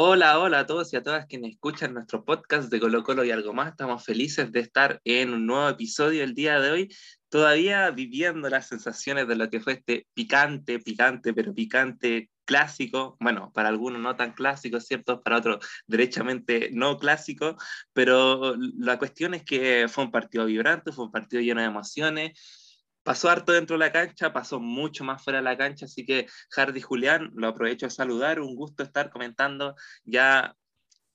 Hola, hola a todos y a todas quienes escuchan nuestro podcast de Colo Colo y algo más. Estamos felices de estar en un nuevo episodio el día de hoy, todavía viviendo las sensaciones de lo que fue este picante, picante, pero picante clásico, bueno, para algunos no tan clásico, ¿cierto? Para otros derechamente no clásico, pero la cuestión es que fue un partido vibrante, fue un partido lleno de emociones, pasó harto dentro de la cancha, pasó mucho más fuera de la cancha, así que Hardy Julián, lo aprovecho a saludar, un gusto estar comentando ya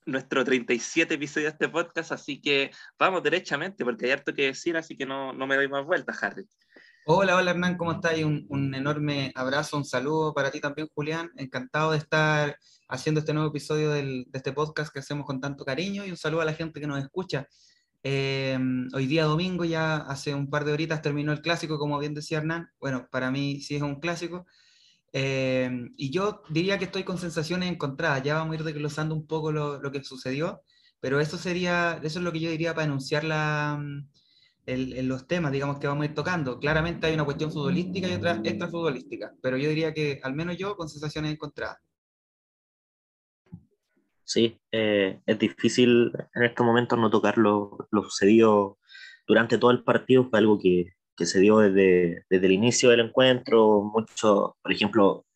nuestro 37 episodio de este podcast, así que vamos derechamente, porque hay harto que decir, así que no, no me doy más vueltas, Hardy. Hola, hola Hernán, ¿cómo estás? Un, un enorme abrazo, un saludo para ti también, Julián. Encantado de estar haciendo este nuevo episodio del, de este podcast que hacemos con tanto cariño y un saludo a la gente que nos escucha. Eh, hoy día domingo, ya hace un par de horitas terminó el clásico, como bien decía Hernán. Bueno, para mí sí es un clásico. Eh, y yo diría que estoy con sensaciones encontradas. Ya vamos a ir desglosando un poco lo, lo, que sucedió, pero eso sería, eso es lo que yo diría para enunciar la, el, los temas, digamos, que vamos a ir tocando. Claramente hay una cuestión futbolística y otra extrafutbolística, pero yo diría que al menos yo con sensaciones encontradas. Sí, eh, es difícil en estos momentos no tocar lo, lo, sucedido durante todo el partido, fue algo que, que se dio desde, desde, el inicio del encuentro, mucho, por ejemplo,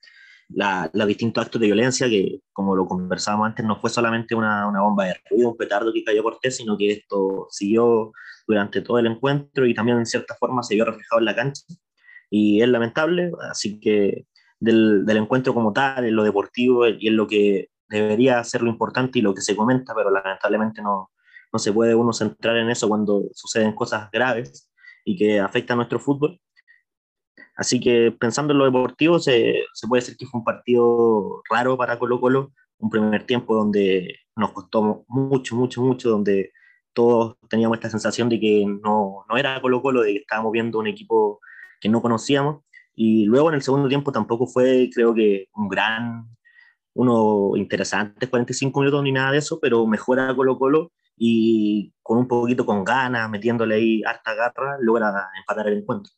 la, los distintos actos de violencia, que como lo conversábamos antes, no fue solamente una, una bomba de ruido, un petardo que cayó por sino que esto siguió durante todo el encuentro y también en cierta forma se vio reflejado en la cancha. Y es lamentable, así que del, del encuentro como tal, en lo deportivo y en lo que debería ser lo importante y lo que se comenta, pero lamentablemente no, no se puede uno centrar en eso cuando suceden cosas graves y que afectan a nuestro fútbol. Así que pensando en lo deportivo, se, se, puede decir que fue un partido raro para Colo Colo, un primer tiempo donde nos costó mucho, mucho, mucho, donde todos teníamos esta sensación de que no, no era Colo Colo, de que estábamos viendo un equipo que no conocíamos. Y luego en el segundo tiempo tampoco fue, creo que, un gran, uno interesante, 45 minutos ni nada de eso, pero mejora Colo Colo y con un poquito con ganas, metiéndole ahí harta garra, logra empatar el encuentro.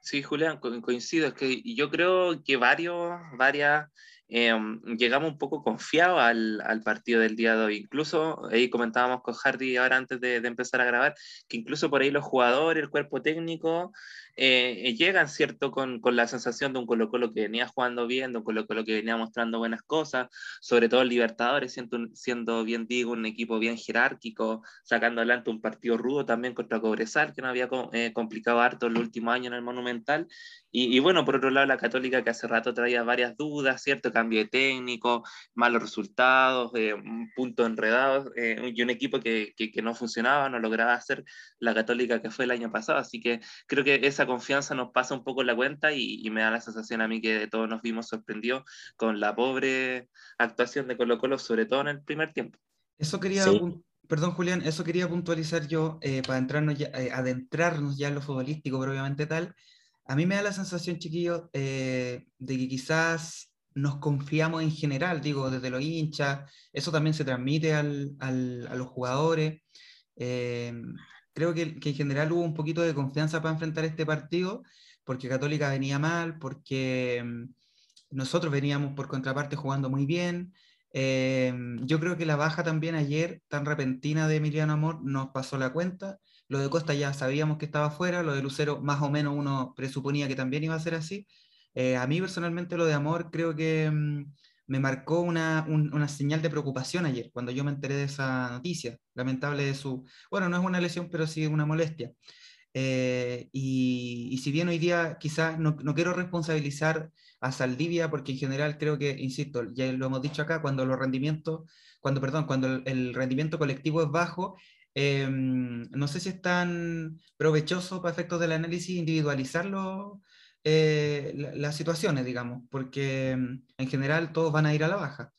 Sí, Julián, coincido. Es que yo creo que varios, varias, eh, llegamos un poco confiados al, al, partido del día de hoy. Incluso ahí comentábamos con Hardy ahora antes de, de, empezar a grabar, que incluso por ahí los jugadores, el cuerpo técnico, eh, llegan, ¿cierto? Con, con, la sensación de un Colo Colo que venía jugando bien, de un Colo Colo que venía mostrando buenas cosas, sobre todo el Libertadores, siendo, siendo bien digo, un equipo bien jerárquico, sacando adelante un partido rudo también contra Cobresal, que no había eh, complicado harto el último año en el Monumental, y, y, bueno, por otro lado, la Católica que hace rato traía varias dudas, ¿cierto? Cambio de técnico, malos resultados, eh, un punto enredado, eh, y un equipo que, que, que, no funcionaba, no lograba hacer la Católica que fue el año pasado. Así que creo que esa confianza nos pasa un poco la cuenta y, y me da la sensación a mí que todos nos vimos sorprendidos con la pobre actuación de Colo Colo, sobre todo en el primer tiempo. Eso quería sí. Perdón, Julián, eso quería puntualizar yo eh, para entrarnos ya, eh, adentrarnos ya en lo futbolístico, propiamente tal. A mí me da la sensación, chiquillos, eh, de que quizás nos confiamos en general, digo, desde los hinchas, eso también se transmite al, al, a los jugadores. Eh, creo que, que, en general hubo un poquito de confianza para enfrentar este partido, porque Católica venía mal, porque mm, nosotros veníamos por contraparte jugando muy bien. Eh, yo creo que la baja también ayer, tan repentina de Emiliano Amor, nos pasó la cuenta. Lo de Costa ya sabíamos que estaba fuera, lo de Lucero más o menos uno presuponía que también iba a ser así. Eh, a mí personalmente lo de Amor creo que mmm, me marcó una, un, una, señal de preocupación ayer, cuando yo me enteré de esa noticia, lamentable de su, bueno, no es una lesión, pero sí una molestia. Eh, y, si bien hoy día quizás no, no, quiero responsabilizar a Saldivia, porque en general creo que, insisto, ya lo hemos dicho acá, cuando los rendimientos, cuando, perdón, cuando el, el rendimiento colectivo es bajo, eh, no sé si es tan provechoso para efectos del análisis individualizarlo eh, las la situaciones, digamos, porque mm, en general todos van a ir a la baja.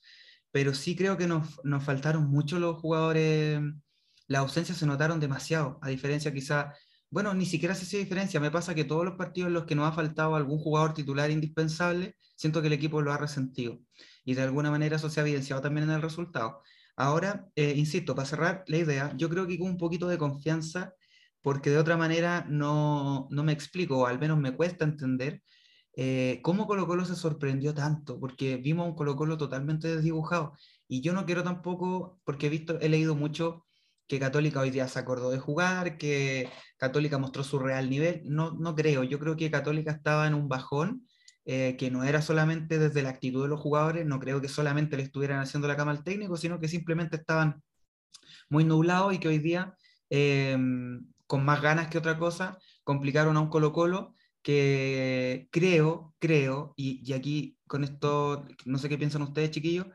Pero sí creo que nos, nos faltaron mucho los jugadores, las ausencias se notaron demasiado, a diferencia quizá, bueno, ni siquiera se hace diferencia, me pasa que todos los partidos en los que nos ha faltado algún jugador titular indispensable, siento que el equipo lo ha resentido. Y de alguna manera eso se ha evidenciado también en el resultado. Ahora, eh, insisto, para cerrar la idea, yo creo que con un poquito de confianza, porque de otra manera no, no me explico, o al menos me cuesta entender eh, cómo Colo Colo se sorprendió tanto, porque vimos un Colo Colo totalmente desdibujado. Y yo no quiero tampoco, porque he visto, he leído mucho que Católica hoy día se acordó de jugar, que Católica mostró su real nivel. No, no creo, yo creo que Católica estaba en un bajón eh, que no era solamente desde la actitud de los jugadores, no creo que solamente le estuvieran haciendo la cama al técnico, sino que simplemente estaban muy nublados y que hoy día, eh, con más ganas que otra cosa, complicaron a un Colo Colo que creo, creo, y, y aquí con esto, no sé qué piensan ustedes, chiquillos,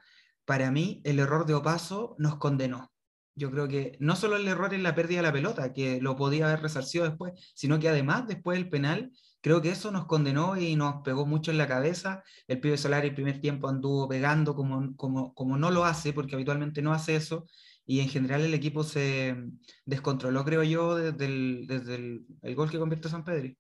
para mí el error de Opaso nos condenó. Yo creo que no solo el error en la pérdida de la pelota, que lo podía haber resarcido después, sino que además después del penal, creo que eso nos condenó y nos pegó mucho en la cabeza. El pibe Solar el primer tiempo anduvo pegando como, como, como no lo hace, porque habitualmente no hace eso, y en general el equipo se descontroló, creo yo, desde el, desde el, gol que convierte San Pedro.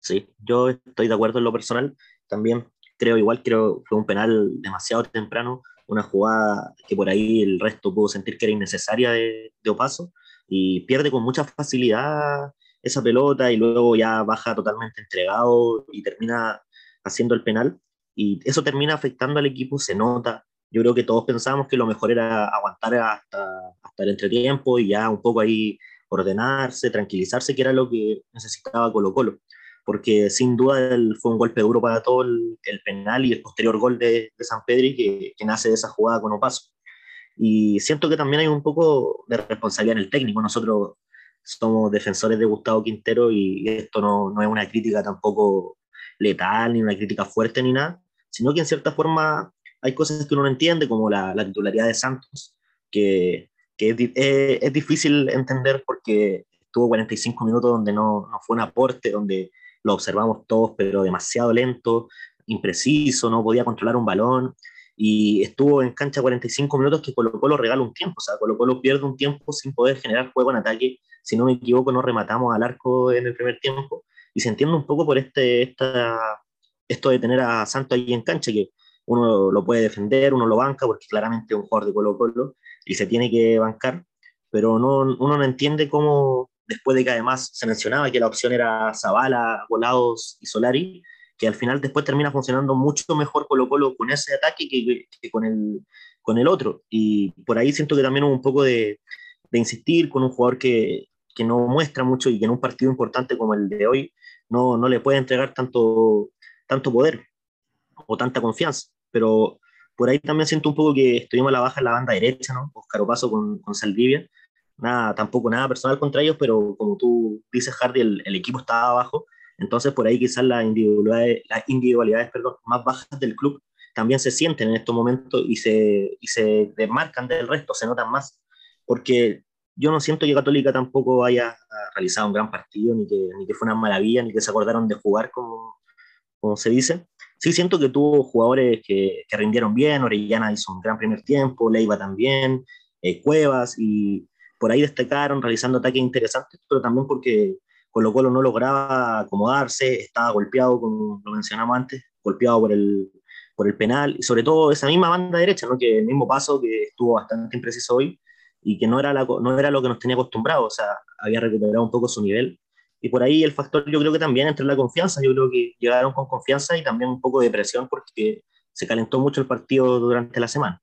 Sí, yo estoy de acuerdo en lo personal. También creo igual, creo fue un penal demasiado temprano, una jugada que por ahí el resto pudo sentir que era innecesaria de, de Opaso y pierde con mucha facilidad esa pelota y luego ya baja totalmente entregado y termina haciendo el penal y eso termina afectando al equipo, se nota. Yo creo que todos pensábamos que lo mejor era aguantar hasta, hasta el entretiempo y ya un poco ahí ordenarse, tranquilizarse, que era lo que necesitaba Colo Colo porque sin duda fue un golpe duro para todo el, penal y el posterior gol de, San Pedri que, que, nace de esa jugada con Opaso. Y siento que también hay un poco de responsabilidad en el técnico. Nosotros somos defensores de Gustavo Quintero y esto no, no es una crítica tampoco letal, ni una crítica fuerte, ni nada, sino que en cierta forma hay cosas que uno no entiende, como la, la titularidad de Santos, que, que es, es, es, difícil entender porque tuvo 45 minutos donde no, no fue un aporte, donde lo observamos todos, pero demasiado lento, impreciso, no podía controlar un balón y estuvo en cancha 45 minutos que Colo Colo regala un tiempo, o sea, Colo Colo pierde un tiempo sin poder generar juego en ataque, si no me equivoco no rematamos al arco en el primer tiempo y se entiende un poco por este, esta, esto de tener a Santos ahí en cancha, que uno lo puede defender, uno lo banca porque claramente es un jugador de Colo Colo y se tiene que bancar, pero no, uno no entiende cómo después de que además se mencionaba que la opción era Zavala, Volados y Solari, que al final después termina funcionando mucho mejor Colo Colo con ese ataque que, que, con, el, con el otro. Y por ahí siento que también hubo un poco de, de insistir con un jugador que, que, no muestra mucho y que en un partido importante como el de hoy no, no le puede entregar tanto, tanto poder o tanta confianza. Pero por ahí también siento un poco que estuvimos a la baja en la banda derecha, ¿no? Oscar Opaso con, con Saldivia nada, tampoco nada personal contra ellos, pero como tú dices, Hardy, el, el equipo estaba abajo, entonces por ahí quizás las individualidades, las individualidades perdón, más bajas del club también se sienten en estos momentos y se, y se desmarcan del resto, se notan más, porque yo no siento que Católica tampoco haya realizado un gran partido, ni que, ni que fue una maravilla, ni que se acordaron de jugar como, como se dice. Sí siento que tuvo jugadores que, que rindieron bien, Orellana hizo un gran primer tiempo, Leiva también, eh, Cuevas, y, por ahí destacaron realizando ataques interesantes, pero también porque Colo Colo no lograba acomodarse, estaba golpeado, como lo mencionamos antes, golpeado por el, por el penal, y sobre todo esa misma banda derecha, ¿no? que el mismo paso que estuvo bastante impreciso hoy y que no era, la, no era lo que nos tenía acostumbrado, o sea, había recuperado un poco su nivel. Y por ahí el factor yo creo que también entre la confianza, yo creo que llegaron con confianza y también un poco de presión porque se calentó mucho el partido durante la semana.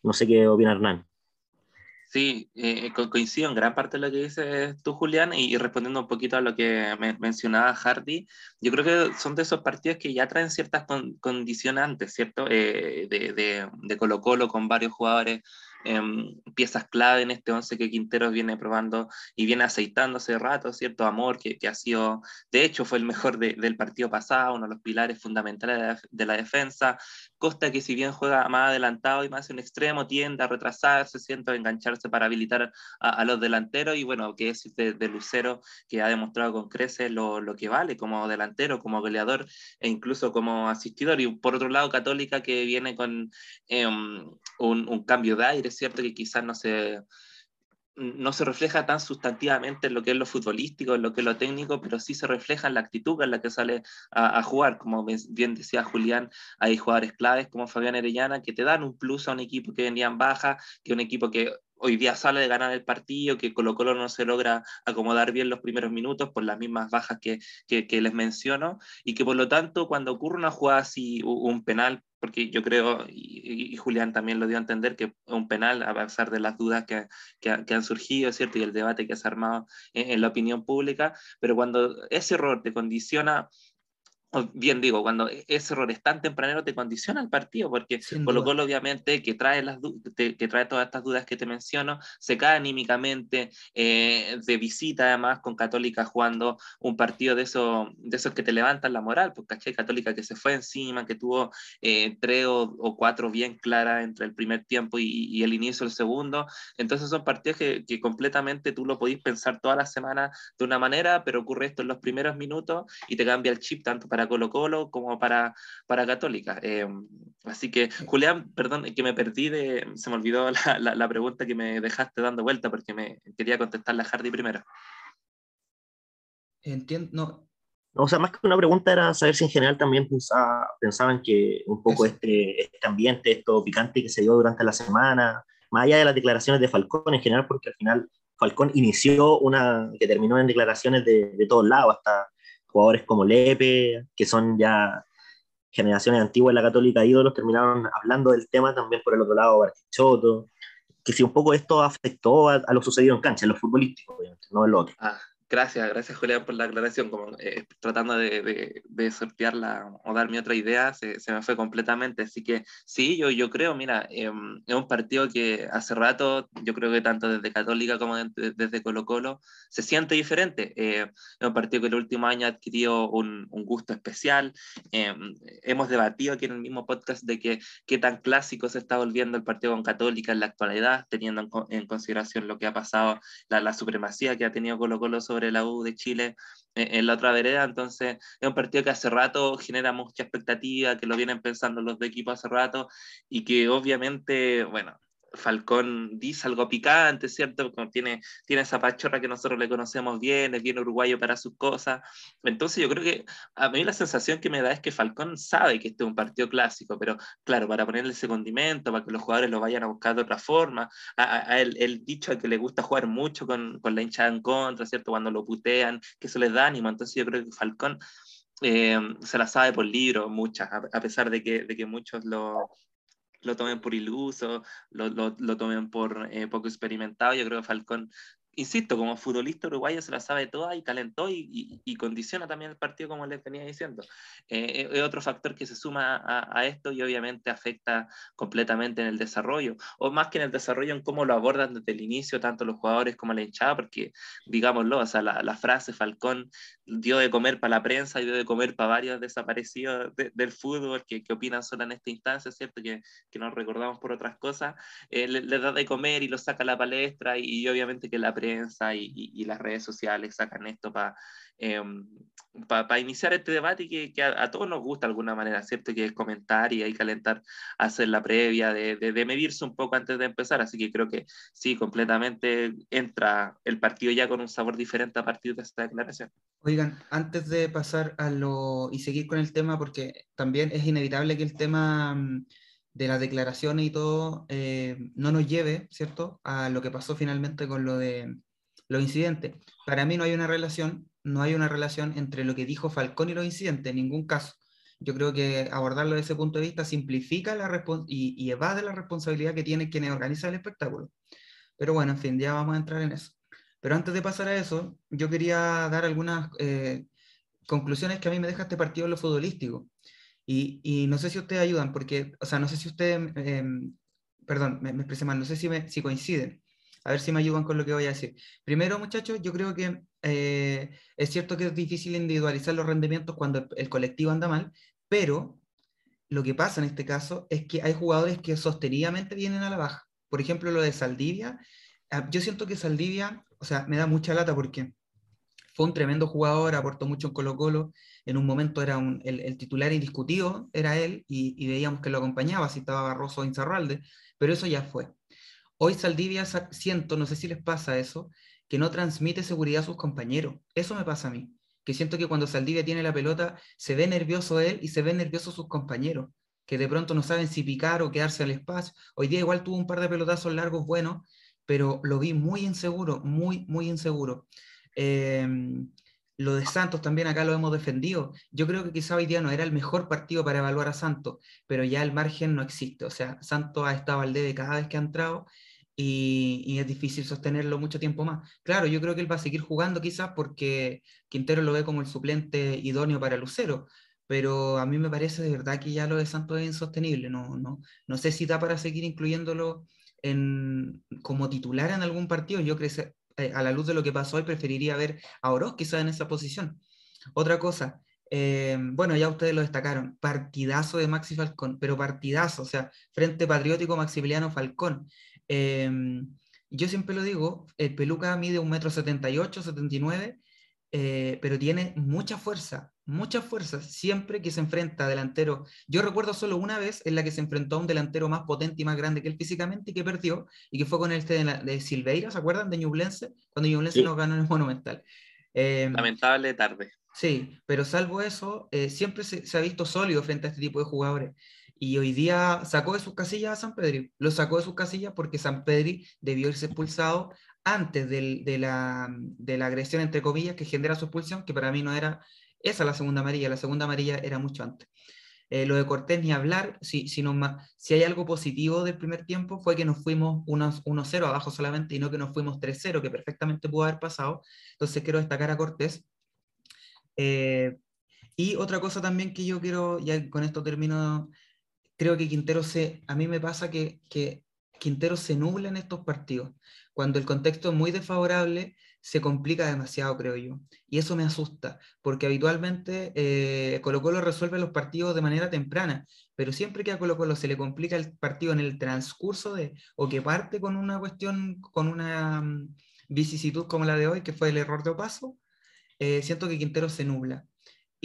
No sé qué opina Hernán. Sí, eh, coincido en gran parte de lo que dices tú, Julián, y, respondiendo un poquito a lo que mencionaba Hardy, yo creo que son de esos partidos que ya traen ciertas condicionantes, ¿cierto? Eh, de, de, de Colo con varios jugadores Em, piezas clave en este 11 que Quinteros viene probando y viene aceitando hace rato, ¿cierto? Amor, que, que ha sido, de hecho, fue el mejor del partido pasado, uno de los pilares fundamentales de la, defensa. Costa, que si bien juega más adelantado y más en extremo, tiende a retrasarse, siento, a engancharse para habilitar a, los delanteros. Y bueno, que es de, Lucero, que ha demostrado con creces lo, lo, que vale como delantero, como goleador e incluso como asistidor. Y por otro lado, Católica, que viene con em, un, un cambio de aire cierto que quizás no se, no se refleja tan sustantivamente en lo que es lo futbolístico, en lo que es lo técnico, pero sí se refleja en la actitud en la que sale a, jugar. Como bien decía Julián, hay jugadores claves como Fabián Arellana que te dan un plus a un equipo que venía en baja, que un equipo que hoy día sale de ganar el partido, que Colo Colo no se logra acomodar bien los primeros minutos por las mismas bajas que, que, les menciono, y que por lo tanto cuando ocurre una jugada así, un penal, porque yo creo, y, Julián también lo dio a entender, que un penal, a pesar de las dudas que, que, han surgido, ¿cierto? Y el debate que se ha armado en, en la opinión pública, pero cuando ese error te condiciona bien digo, cuando e-, ese error es tan tempranero te condiciona el partido, porque Colo Colo obviamente que trae, las que trae todas estas dudas que te menciono, se cae anímicamente eh, de visita además con Católica jugando un partido de, eso, de esos que te levantan la moral, porque hay Católica que se fue encima, que tuvo eh, tres o, cuatro bien claras entre el primer tiempo y, el inicio del segundo, entonces son partidos que, que completamente tú lo podís pensar toda la semana de una manera, pero ocurre esto en los primeros minutos y te cambia el chip tanto para Colo Colo como para, para Católica. Eh, así que, Julián, perdón, que me perdí de, se me olvidó la, la, pregunta que me dejaste dando vuelta porque me quería contestar la Hardy primero. Entiendo, no. O sea, más que una pregunta era saber si en general también pensaba, pensaban que un poco este, este ambiente, esto picante que se dio durante la semana, más allá de las declaraciones de Falcón en general, porque al final Falcón inició una que terminó en declaraciones de, de todos lados, hasta jugadores como Lepe, que son ya generaciones antiguas en la Católica ídolos, terminaron hablando del tema también por el otro lado, Bartichotto, que si un poco esto afectó a, lo sucedido en cancha, en lo futbolístico, obviamente, no en lo otro. Ah, Gracias, gracias Julián por la aclaración. Como, eh, tratando de, de, de, sortearla o darme otra idea, se, se, me fue completamente. Así que sí, yo, yo creo, mira, eh, es un partido que hace rato, yo creo que tanto desde Católica como desde Colo Colo, se siente diferente. Eh, es un partido que el último año adquirió un, un gusto especial. Em, hemos debatido aquí en el mismo podcast de que qué tan clásico se está volviendo el partido con Católica en la actualidad, teniendo en, en consideración lo que ha pasado, la, la supremacía que ha tenido Colo Colo sobre la U de Chile eh, en la otra vereda, entonces es un partido que hace rato genera mucha expectativa, que lo vienen pensando los de equipo hace rato y que obviamente, bueno, Falcón dice algo picante, ¿cierto? Tiene, tiene esa pachorra que nosotros le conocemos bien, es bien uruguayo para sus cosas. Entonces yo creo que a mí la sensación que me da es que Falcón sabe que este es un partido clásico, pero claro, para ponerle ese condimento, para que los jugadores lo vayan a buscar de otra forma, a, el, dicho a que le gusta jugar mucho con, con, la hinchada en contra, ¿cierto? Cuando lo putean, que eso les da ánimo. Entonces yo creo que Falcón... Eh, se la sabe por libro, muchas, a, pesar de que, de que muchos lo, lo tomen por iluso, lo, lo, lo tomen por eh, poco experimentado. Yo creo que Falcón insisto, como futbolista uruguayo se la sabe toda y calentó y, y, condiciona también el partido, como les venía diciendo. Eh, es otro factor que se suma a, a, esto y obviamente afecta completamente en el desarrollo, o más que en el desarrollo, en cómo lo abordan desde el inicio, tanto los jugadores como la hinchada, porque digámoslo, o sea, la, la frase Falcón dio de comer para la prensa y dio de comer para varios desaparecidos del fútbol que, que, opinan solo en esta instancia, ¿cierto? Que, que nos recordamos por otras cosas, eh, le, le, da de comer y lo saca a la palestra y, y obviamente que la prensa y, y, y las redes sociales sacan esto para eh, para iniciar este debate que, que a, a, todos nos gusta de alguna manera, ¿cierto? Que es comentar y hay calentar, hacer la previa, de, de, de, medirse un poco antes de empezar, así que creo que sí, completamente entra el partido ya con un sabor diferente a partir de esta declaración. Oigan, antes de pasar a lo y seguir con el tema, porque también es inevitable que el tema mm, de las declaraciones y todo eh, no nos lleve, ¿cierto?, a lo que pasó finalmente con lo de los incidentes. Para mí no hay una relación, no hay una relación entre lo que dijo Falcón y los incidentes, en ningún caso. Yo creo que abordarlo desde ese punto de vista simplifica la y, y evade la responsabilidad que tienen quienes organizan el espectáculo. Pero bueno, en fin, ya vamos a entrar en eso. Pero antes de pasar a eso, yo quería dar algunas eh, conclusiones que a mí me deja este partido en lo futbolístico. Y, y, no sé si ustedes ayudan, porque, o sea, no sé si ustedes, eh, perdón, me, me, expresé mal, no sé si, me, si coinciden. A ver si me ayudan con lo que voy a decir. Primero, muchachos, yo creo que eh, es cierto que es difícil individualizar los rendimientos cuando el colectivo anda mal, pero lo que pasa en este caso es que hay jugadores que sostenidamente vienen a la baja. Por ejemplo, lo de Saldivia. Ah, yo siento que Saldivia, o sea, me da mucha lata porque fue un tremendo jugador, aportó mucho en Colo Colo, en un momento era un, el, titular indiscutido, era él, y, veíamos que lo acompañaba, si estaba Barroso o Inzarralde, pero eso ya fue. Hoy Saldivia siento, no sé si les pasa eso, que no transmite seguridad a sus compañeros. Eso me pasa a mí, que siento que cuando Saldivia tiene la pelota, se ve nervioso él y se ve nervioso sus compañeros, que de pronto no saben si picar o quedarse al espacio. Hoy día igual tuvo un par de pelotazos largos buenos, pero lo vi muy inseguro, muy, muy inseguro. Em, lo de Santos también acá lo hemos defendido. Yo creo que quizá hoy día no era el mejor partido para evaluar a Santos, pero ya el margen no existe. O sea, Santos ha estado al debe cada vez que ha entrado y, es difícil sostenerlo mucho tiempo más. Claro, yo creo que él va a seguir jugando quizás porque Quintero lo ve como el suplente idóneo para Lucero, pero a mí me parece de verdad que ya lo de Santos es insostenible. No, no, no sé si da para seguir incluyéndolo en, como titular en algún partido. Yo creo que eh, a la luz de lo que pasó hoy preferiría ver a Oroz quizás en esa posición. Otra cosa, eh, bueno, ya ustedes lo destacaron, partidazo de Maxi Falcón, pero partidazo, o sea, Frente Patriótico Maximiliano Falcón. Em, yo siempre lo digo, el peluca mide un metro 78, 79, eh, pero tiene mucha fuerza, mucha fuerza siempre que se enfrenta a delantero. Yo recuerdo solo una vez en la que se enfrentó a un delantero más potente y más grande que él físicamente y que perdió, y que fue con el de, de Silveira, ¿se acuerdan? De Ñublense, cuando Ñublense nos ganó en el Monumental. Em, Lamentable tarde. Sí, pero salvo eso, eh, siempre se, se, ha visto sólido frente a este tipo de jugadores y hoy día sacó de sus casillas a San Pedro. Lo sacó de sus casillas porque San Pedro debió irse expulsado antes de, la, de, la, agresión, entre comillas, que genera su expulsión, que para mí no era esa la segunda amarilla, la segunda amarilla era mucho antes. Eh, lo de Cortés ni hablar, si, si, si hay algo positivo del primer tiempo fue que nos fuimos 1-0 abajo solamente y no que nos fuimos 3-0, que perfectamente pudo haber pasado. Entonces quiero destacar a Cortés. Eh, y otra cosa también que yo quiero, ya con esto termino creo que Quintero se, a mí me pasa que, que Quintero se nubla en estos partidos. Cuando el contexto es muy desfavorable, se complica demasiado, creo yo. Y eso me asusta, porque habitualmente eh, Colo Colo resuelve los partidos de manera temprana, pero siempre que a Colo Colo se le complica el partido en el transcurso de, o que parte con una cuestión, con una mm, vicisitud como la de hoy, que fue el error de paso, eh, siento que Quintero se nubla.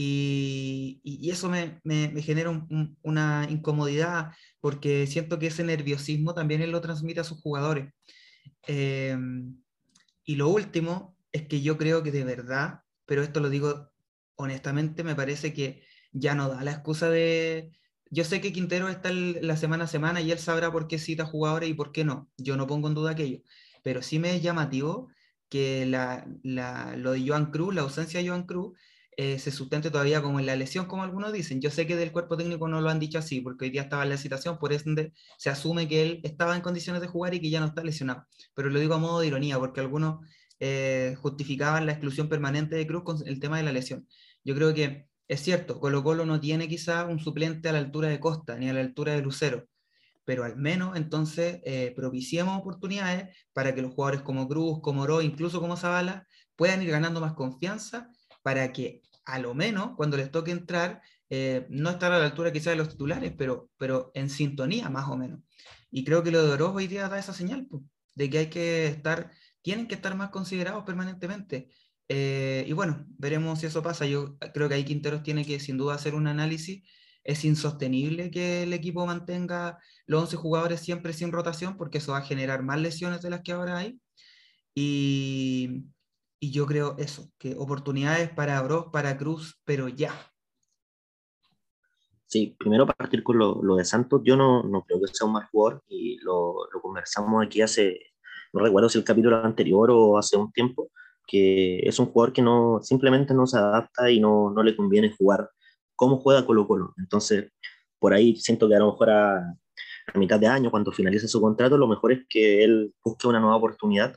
Y, eso me, genera una incomodidad porque siento que ese nerviosismo también él lo transmite a sus jugadores. Em, y lo último es que yo creo que de verdad, pero esto lo digo honestamente, me parece que ya no da la excusa de... Yo sé que Quintero está la semana a semana y él sabrá por qué cita jugadores y por qué no. Yo no pongo en duda aquello. Pero sí me es llamativo que lo de Joan Cruz, la ausencia de Joan Cruz, eh, se sustente todavía como en la lesión, como algunos dicen. Yo sé que del cuerpo técnico no lo han dicho así, porque hoy día estaba en la situación, por eso se asume que él estaba en condiciones de jugar y que ya no está lesionado. Pero lo digo a modo de ironía, porque algunos eh, justificaban la exclusión permanente de Cruz con el tema de la lesión. Yo creo que es cierto, Colo Colo no tiene quizá un suplente a la altura de Costa, ni a la altura de Lucero, pero al menos entonces eh, propiciemos oportunidades para que los jugadores como Cruz, como Oro, incluso como Zavala, puedan ir ganando más confianza para que a lo menos cuando les toque entrar, eh, no estar a la altura quizás de los titulares, pero, pero en sintonía más o menos. Y creo que lo de Oroz hoy día da esa señal, de que hay que estar, tienen que estar más considerados permanentemente. Eh, y bueno, veremos si eso pasa. Yo creo que ahí Quinteros tiene que sin duda hacer un análisis. Es insostenible que el equipo mantenga los 11 jugadores siempre sin rotación, porque eso va a generar más lesiones de las que ahora hay. Y, y yo creo eso, que oportunidades para Bros, para Cruz, pero ya. Sí, primero partir con lo, lo de Santos, yo no, no, creo que sea un mal jugador y lo, lo, conversamos aquí hace, no recuerdo si el capítulo anterior o hace un tiempo, que es un jugador que no, simplemente no se adapta y no, no le conviene jugar como juega Colo Colo. Entonces, por ahí siento que a lo mejor a, a mitad de año, cuando finalice su contrato, lo mejor es que él busque una nueva oportunidad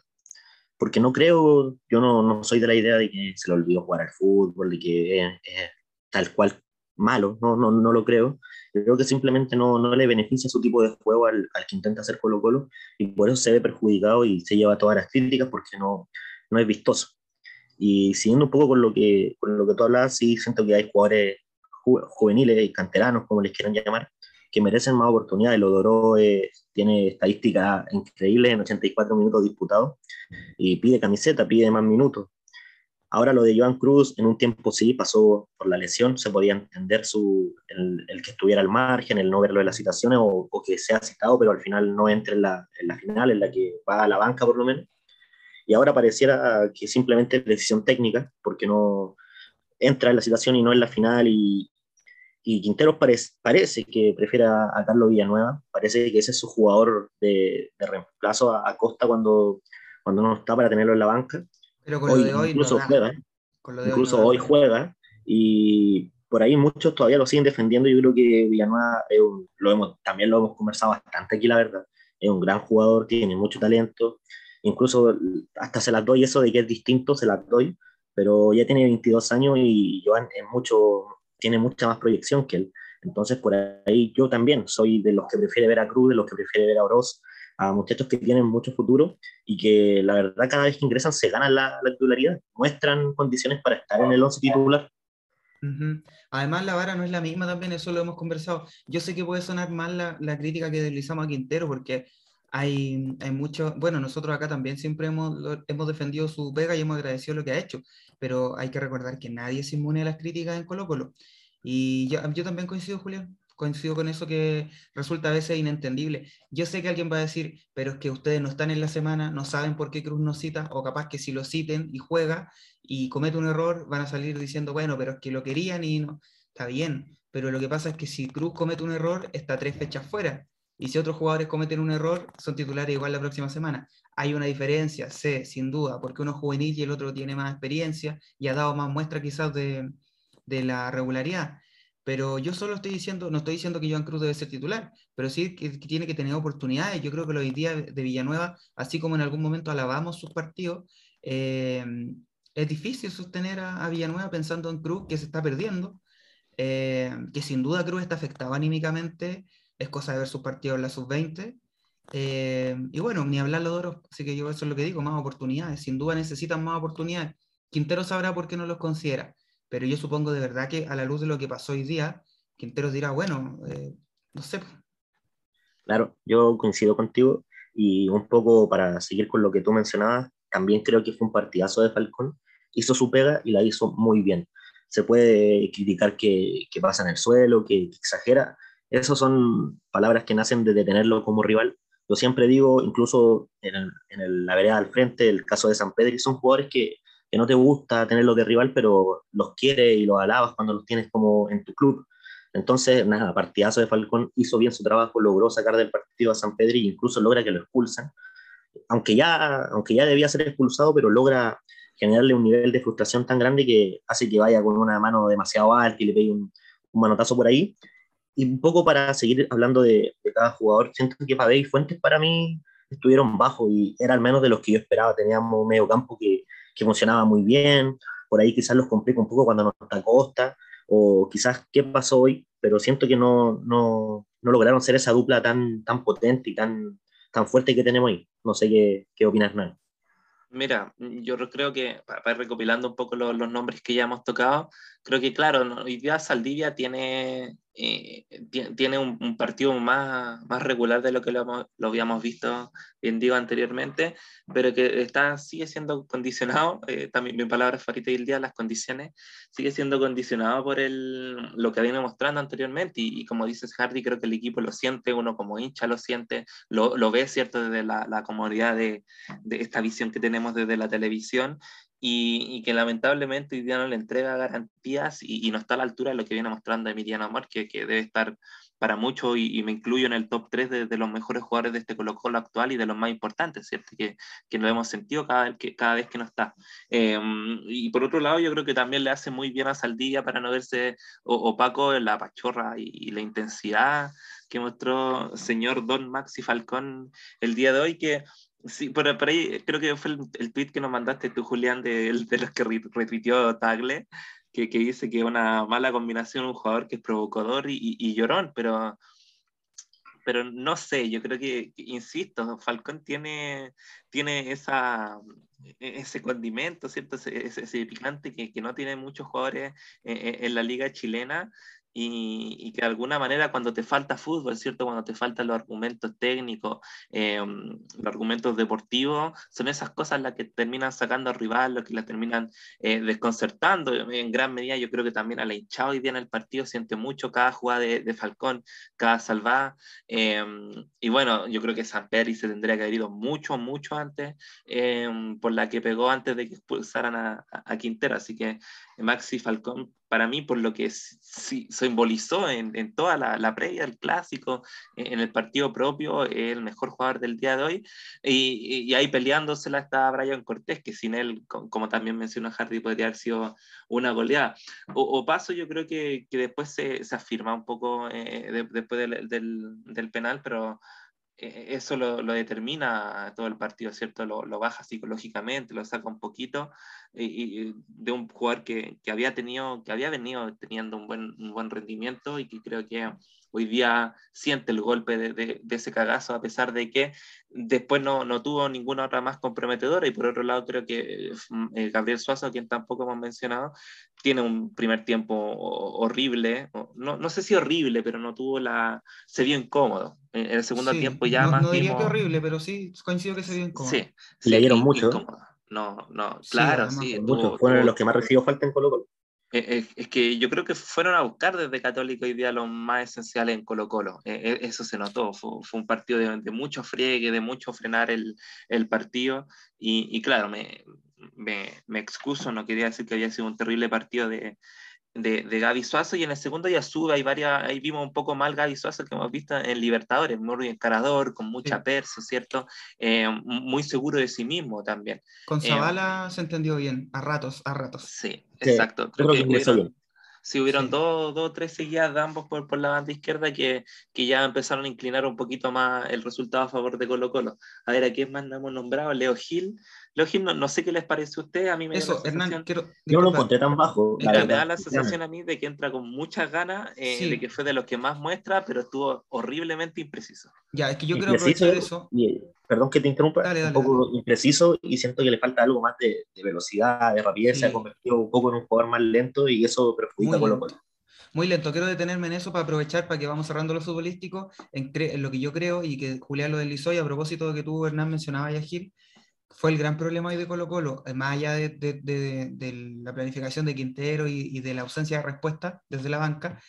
porque no creo, yo no, no, soy de la idea de que se le olvidó jugar al fútbol, de que es, tal cual malo, no, no, no lo creo. Creo que simplemente no, no le beneficia su tipo de juego al, al, que intenta hacer Colo Colo y por eso se ve perjudicado y se lleva todas las críticas porque no, no es vistoso. Y siguiendo un poco con lo que, con lo que tú hablabas, sí siento que hay jugadores juveniles y canteranos, como les quieran llamar, que merecen más oportunidades. Lo Doró tiene estadísticas increíbles en 84 minutos disputados y pide camiseta, pide más minutos. Ahora lo de Joan Cruz, en un tiempo sí, pasó por la lesión, se podía entender su, el, el que estuviera al margen, el no verlo en las situaciones o, o, que sea citado, pero al final no entre en la, en la final, en la que va a la banca por lo menos. Y ahora pareciera que simplemente es decisión técnica, porque no entra en la situación y no en la final y, y Quinteros parece que prefiere a, Carlos Villanueva, parece que ese es su jugador de, reemplazo a, Costa cuando, cuando no está para tenerlo en la banca. Pero con hoy, lo de hoy incluso juega, incluso hoy, juega y por ahí muchos todavía lo siguen defendiendo. Yo creo que Villanueva lo hemos, también lo hemos conversado bastante aquí, la verdad. Es un gran jugador, tiene mucho talento. Incluso hasta se las doy eso de que es distinto, se las doy, pero ya tiene 22 años y Joan es mucho, tiene mucha más proyección que él. Entonces, por ahí yo también soy de los que prefiere ver a Cruz, de los que prefiere ver a Oroz, a muchachos que tienen mucho futuro y que la verdad cada vez que ingresan se ganan la, la titularidad, muestran condiciones para estar en el 11 titular. Además, la vara no es la misma también, eso lo hemos conversado. Yo sé que puede sonar mal la, la crítica que deslizamos a Quintero, porque hay, hay mucho, bueno, nosotros acá también siempre hemos, hemos defendido su pega y hemos agradecido lo que ha hecho, pero hay que recordar que nadie es inmune a las críticas en Colo Colo. Y yo, yo también coincido, Julián, coincido con eso que resulta a veces inentendible. Yo sé que alguien va a decir, pero es que ustedes no están en la semana, no saben por qué Cruz no cita, o capaz que si lo citen y juega y comete un error, van a salir diciendo, bueno, pero es que lo querían y no. Está bien, pero lo que pasa es que si Cruz comete un error, está tres fechas fuera. Y si otros jugadores cometen un error, son titulares igual la próxima semana. Hay una diferencia, sé, sin duda, porque uno es juvenil y el otro tiene más experiencia y ha dado más muestra quizás de, de la regularidad pero yo solo estoy diciendo, no estoy diciendo que Joan Cruz debe ser titular, pero sí que, tiene que tener oportunidades. Yo creo que hoy día de Villanueva, así como en algún momento alabamos sus partidos, eh, es difícil sostener a, Villanueva pensando en Cruz que se está perdiendo, eh, que sin duda Cruz está afectado anímicamente, es cosa de ver sus partidos en la sub-20. Eh, y bueno, ni hablar los doros, así que yo eso es lo que digo, más oportunidades, sin duda necesitan más oportunidades. Quintero sabrá por qué no los considera pero yo supongo de verdad que a la luz de lo que pasó hoy día, Quinteros dirá, bueno, eh, no sé. Claro, yo coincido contigo y un poco para seguir con lo que tú mencionabas, también creo que fue un partidazo de Falcón, hizo su pega y la hizo muy bien. Se puede criticar que, que pasa en el suelo, que, exagera, esas son palabras que nacen de tenerlo como rival. Yo siempre digo, incluso en, el, en la vereda al frente, el caso de San Pedro, son jugadores que que no te gusta tenerlos de rival, pero los quieres y los alabas cuando los tienes como en tu club. Entonces, nada, partidazo de Falcón hizo bien su trabajo, logró sacar del partido a San Pedro e incluso logra que lo expulsen. Aunque ya, debía ser expulsado, pero logra generarle un nivel de frustración tan grande que hace que vaya con una mano demasiado alta y le pegue un, manotazo por ahí. Y un poco para seguir hablando de, cada jugador, siento que Pabé y Fuentes para mí estuvieron bajos y era al menos de los que yo esperaba. Teníamos un medio campo que que funcionaba muy bien, por ahí quizás los complica un poco cuando no está Costa, o quizás qué pasó hoy, pero siento que no, no, no lograron ser esa dupla tan, tan potente y tan, tan fuerte que tenemos ahí. No sé qué, qué opinas, Nan. Mira, yo creo que, para, recopilando un poco los, los, nombres que ya hemos tocado, creo que, claro, hoy día Saldivia tiene, tiene un, partido más, más regular de lo que lo, habíamos visto, bien digo, anteriormente, pero que está, sigue siendo condicionado, eh, también mi palabra favorita del día, las condiciones, sigue siendo condicionado por el, lo que viene mostrando anteriormente y, como dices Hardy, creo que el equipo lo siente, uno como hincha lo siente, lo, lo ve, ¿cierto?, desde la, comodidad de esta visión que tenemos desde la televisión y, que lamentablemente hoy día no le entrega garantías y, no está a la altura de lo que viene mostrando Emiliano Amor, que, que debe estar para mucho y, me incluyo en el top 3 de, los mejores jugadores de este Colo Colo actual y de los más importantes, ¿cierto? Que, que lo hemos sentido cada que, cada vez que no está. Em, y por otro lado, yo creo que también le hace muy bien a Saldilla para no verse opaco en la pachorra y, la intensidad que mostró señor Don Maxi Falcón el día de hoy, que Sí, por, ahí creo que fue el, el, tweet que nos mandaste tú, Julián, de, de los que retuiteó Tagle, que, que, dice que una mala combinación un jugador que es provocador y, y, llorón, pero, pero no sé, yo creo que, insisto, Falcón tiene, tiene esa, ese condimento, ¿cierto? Ese, ese, picante que, que, no tiene muchos jugadores en, en la liga chilena y, que de alguna manera cuando te falta fútbol, ¿cierto? Cuando te faltan los argumentos técnicos, eh, los argumentos deportivos, son esas cosas las que terminan sacando al rival, lo que la terminan eh, desconcertando. En gran medida yo creo que también a la hinchada hoy día en el partido siente mucho cada jugada de, Falcón, cada salvada. Eh, y bueno, yo creo que San Pedro se tendría que haber ido mucho, mucho antes por la que pegó antes de que expulsaran a, a Quintero. Así que Maxi Falcón para mí, por lo que sí, simbolizó en, en toda la, la, previa, el clásico, en el partido propio, el mejor jugador del día de hoy. Y, y ahí peleándosela está Brian Cortés, que sin él, como también mencionó Hardy, podría haber sido una goleada. O, paso, yo creo que, que después se, se, afirma un poco eh, después del, del, del penal, pero eso lo, lo, determina todo el partido, ¿cierto? Lo, lo, baja psicológicamente, lo saca un poquito y, de un jugador que, que, había tenido, que había venido teniendo un buen, un buen rendimiento y que creo que hoy día siente el golpe de, de, de, ese cagazo, a pesar de que después no, no, tuvo ninguna otra más comprometedora. Y por otro lado, creo que eh, Gabriel Suazo, quien tampoco hemos mencionado, tiene un primer tiempo horrible. No, no, sé si horrible, pero no tuvo la. Se vio incómodo. En el segundo tiempo ya no, más. No diría que horrible, pero sí coincido que se vio incómodo. Sí, le dieron mucho. No, no, claro, sí. Muchos fueron los que más recibió falta en Colo Colo. Es, es, que yo creo que fueron a buscar desde Católico hoy día lo más esencial en Colo Colo. Eh, eso se notó. Fue, fue un partido de, de, mucho friegue, de mucho frenar el, el partido. Y, y claro, me, me, me, excuso, no quería decir que había sido un terrible partido de, de, de Gaby Suazo. Y en el segundo ya sube, hay varias, ahí vimos un poco mal Gaby Suazo que hemos visto en Libertadores, muy encarador, con mucha sí. perso, ¿cierto? Eh, muy seguro de sí mismo también. Con Zavala eh, se entendió bien, a ratos, a ratos. Sí, exacto. Creo, creo, que, que hubieron, sí, hubieron sí. dos o tres seguidas de ambos por, por la banda izquierda que, que, ya empezaron a inclinar un poquito más el resultado a favor de Colo Colo. A ver, ¿a quién más hemos nombrado? Leo Gil. Leo Gil, no, no, sé qué les parece a usted, a mí me Eso, da la Hernán, quiero, Yo no lo encontré tan bajo. Que me da la sensación a mí de que entra con muchas ganas, eh, sí. de que fue de los que más muestra, pero estuvo horriblemente impreciso. Ya, es que yo quiero aprovechar eso. Y, perdón que te interrumpa, dale, dale, un poco dale. impreciso y siento que le falta algo más de, de velocidad, de rapidez, sí. se ha convertido un poco en un jugador más lento y eso perjudica con lo muy lento. Quiero detenerme en eso para aprovechar para que vamos cerrando lo futbolístico en, en, lo que yo creo y que Julián lo deslizó y a propósito de que tú, Hernán, mencionaba ya Gil, fue el gran problema hoy de Colo Colo, eh, más allá de, la planificación de Quintero y, y, de la ausencia de respuesta desde la banca,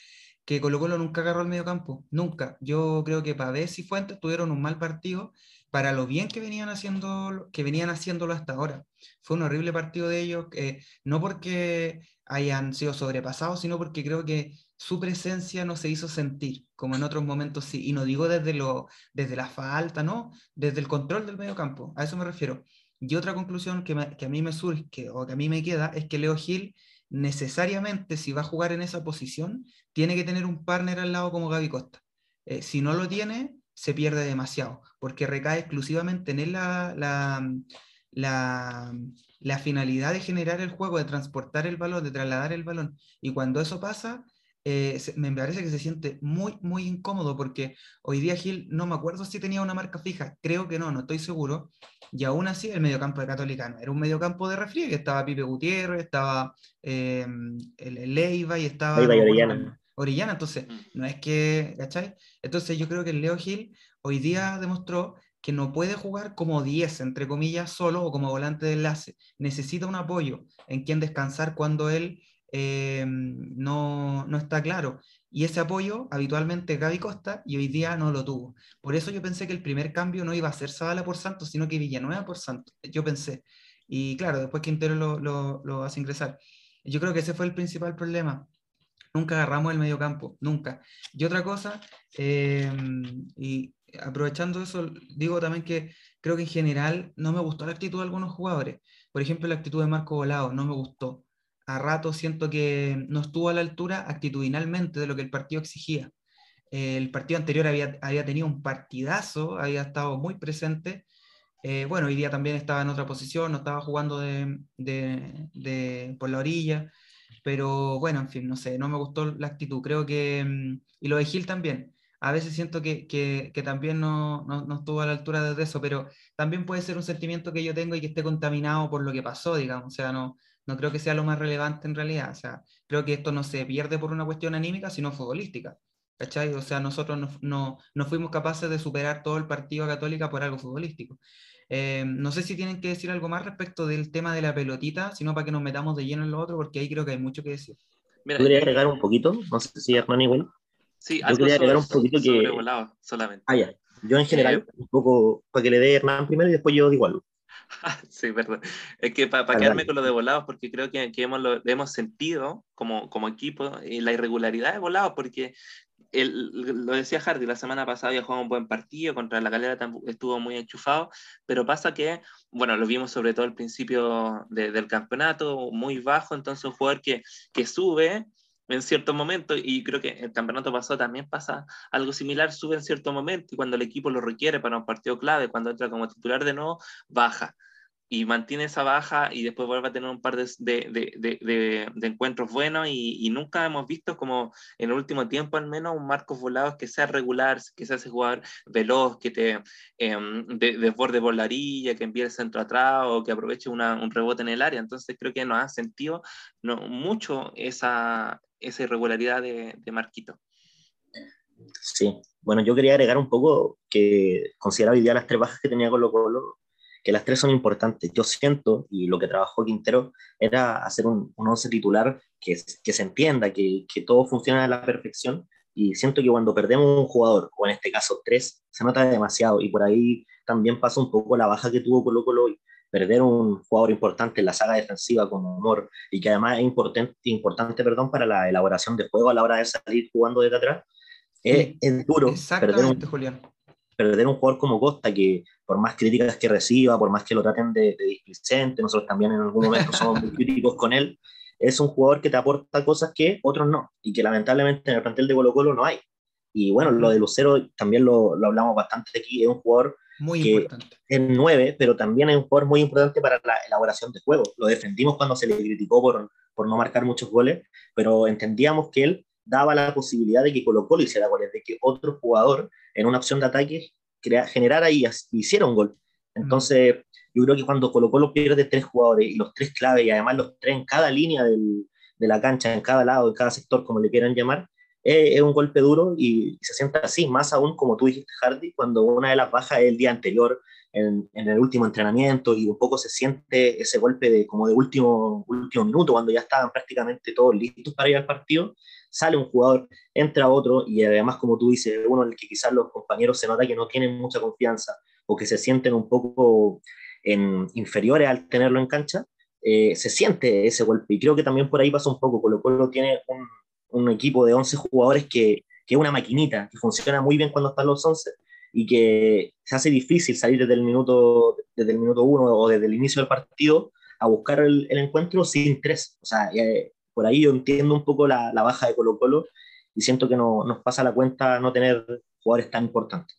que Colo Colo nunca agarró el medio campo, nunca. Yo creo que Pavés y Fuentes tuvieron un mal partido para lo bien que venían haciendo que venían haciéndolo hasta ahora. Fue un horrible partido de ellos, eh, no porque hayan sido sobrepasados, sino porque creo que su presencia no se hizo sentir, como en otros momentos sí. Y no digo desde, lo, desde la falta, no, desde el control del medio campo, a eso me refiero. Y otra conclusión que, que a mí me surge, o que a mí me queda, es que Leo Gil necesariamente, si va a jugar en esa posición, tiene que tener un partner al lado como Gaby Costa. Eh, si no lo tiene, se pierde demasiado, porque recae exclusivamente en él la, la, la, la, finalidad de generar el juego, de transportar el balón, de trasladar el balón. Y cuando eso pasa, eh, se, me parece que se siente muy, muy incómodo, porque hoy día Gil, no me acuerdo si tenía una marca fija, creo que no, no estoy seguro. Y aún así, el mediocampo de Catolicano era un mediocampo de refriegue, estaba Pipe Gutiérrez, estaba eh, el, el, Leiva y estaba... Leiva y Orellana. Orellana, entonces, no es que, ¿cachai? Entonces yo creo que el Leo Gil hoy día demostró que no puede jugar como 10, entre comillas, solo o como volante de enlace. Necesita un apoyo en quien descansar cuando él eh, no, no, está claro. Y ese apoyo habitualmente Gaby Costa y hoy día no lo tuvo. Por eso yo pensé que el primer cambio no iba a ser Zavala por Santos, sino que Villanueva por Santos. Yo pensé. Y claro, después Quintero lo, lo, hace ingresar. Yo creo que ese fue el principal problema nunca agarramos el medio campo, nunca. Y otra cosa, eh, y aprovechando eso, digo también que creo que en general no me gustó la actitud de algunos jugadores. Por ejemplo, la actitud de Marco Volado no me gustó. A rato siento que no estuvo a la altura actitudinalmente de lo que el partido exigía. El partido anterior había, había tenido un partidazo, había estado muy presente. Eh, bueno, hoy también estaba en otra posición, no estaba jugando de, de, por la orilla. Pero bueno, en fin, no sé, no me gustó la actitud. Creo que, mm, y lo de Gil también, a veces siento que, que, que también no, no, no, estuvo a la altura de eso, pero también puede ser un sentimiento que yo tengo y que esté contaminado por lo que pasó, digamos. O sea, no, no creo que sea lo más relevante en realidad. O sea, creo que esto no se pierde por una cuestión anímica, sino futbolística. ¿Cachai? O sea, nosotros no, no, no fuimos capaces de superar todo el partido católica por algo futbolístico. Eh, no sé si tienen que decir algo más respecto del tema de la pelotita, sino para que nos metamos de lleno en lo otro, porque ahí creo que hay mucho que decir. Mira, ¿Podría agregar un poquito? No sé si Hernán igual. Sí, yo quería agregar un poquito que... solamente. Ah, ya. Yo en general, eh, un poco, para que le dé Hernán primero y después yo digo algo. sí, perdón. Es que para quedarme con lo de volados, porque creo que, que hemos, lo, hemos sentido como, como equipo eh, la irregularidad de volados, porque el, lo decía Hardy, la semana pasada había jugado un buen partido, contra la calera estuvo muy enchufado, pero pasa que, bueno, lo vimos sobre todo al principio de, del campeonato, muy bajo, entonces un jugador que, que sube en cierto momento, y creo que el campeonato pasado también pasa algo similar, sube en cierto momento y cuando el equipo lo requiere para un partido clave, cuando entra como titular de nuevo, baja y mantiene esa baja y después vuelve a tener un par de, de, de, de encuentros buenos y, y, nunca hemos visto como en el último tiempo al menos un Marcos Volados que sea regular, que se hace jugar veloz, que te eh, desborde por la orilla, que envíe el centro atrás o que aproveche una, un rebote en el área. Entonces creo que nos ha sentido no, mucho esa, esa irregularidad de, de Marquito. Sí, bueno, yo quería agregar un poco que consideraba hoy las tres bajas que tenía Colo Colo que las tres son importantes. Yo siento, y lo que trabajó Quintero, era hacer un, un once titular que, que se entienda, que, que, todo funciona a la perfección. Y siento que cuando perdemos un jugador, o en este caso tres, se nota demasiado. Y por ahí también pasa un poco la baja que tuvo Colo Colo. Perder un jugador importante en la saga defensiva con humor y que además es importante, importante perdón, para la elaboración de juego a la hora de salir jugando desde atrás. Es, es duro perder un, Julián perder un jugador como Costa, que por más críticas que reciba, por más que lo traten de, de displicente, nosotros también en algún momento somos muy críticos con él, es un jugador que te aporta cosas que otros no, y que lamentablemente en el plantel de Colo Colo no hay. Y bueno, lo de Lucero también lo, lo hablamos bastante aquí, es un jugador muy que importante. es nueve, pero también es un jugador muy importante para la elaboración de juego. Lo defendimos cuando se le criticó por, por no marcar muchos goles, pero entendíamos que él daba la posibilidad de que Colo Colo hiciera goles, de que otro jugador en una opción de ataque crea, generara y hiciera un gol. Entonces, yo creo que cuando Colo Colo pierde tres jugadores y los tres claves y además los tres en cada línea del, de la cancha, en cada lado, en cada sector, como le quieran llamar, es, un golpe duro y, y, se sienta así, más aún como tú dijiste, Hardy, cuando una de las bajas es el día anterior, en, en, el último entrenamiento y un poco se siente ese golpe de como de último, último minuto, cuando ya estaban prácticamente todos listos para ir al partido, sale un jugador, entra otro y además, como tú dices, uno en el que quizás los compañeros se nota que no tienen mucha confianza o que se sienten un poco en, inferiores al tenerlo en cancha, eh, se siente ese golpe y creo que también por ahí pasa un poco, Colo Colo tiene un, un equipo de 11 jugadores que, que es una maquinita, que funciona muy bien cuando están los 11 y que se hace difícil salir desde el minuto, desde el minuto uno o desde el inicio del partido a buscar el, el encuentro sin tres. O sea, eh, por ahí yo entiendo un poco la, la baja de Colo Colo y siento que no, nos pasa la cuenta no tener jugadores tan importantes.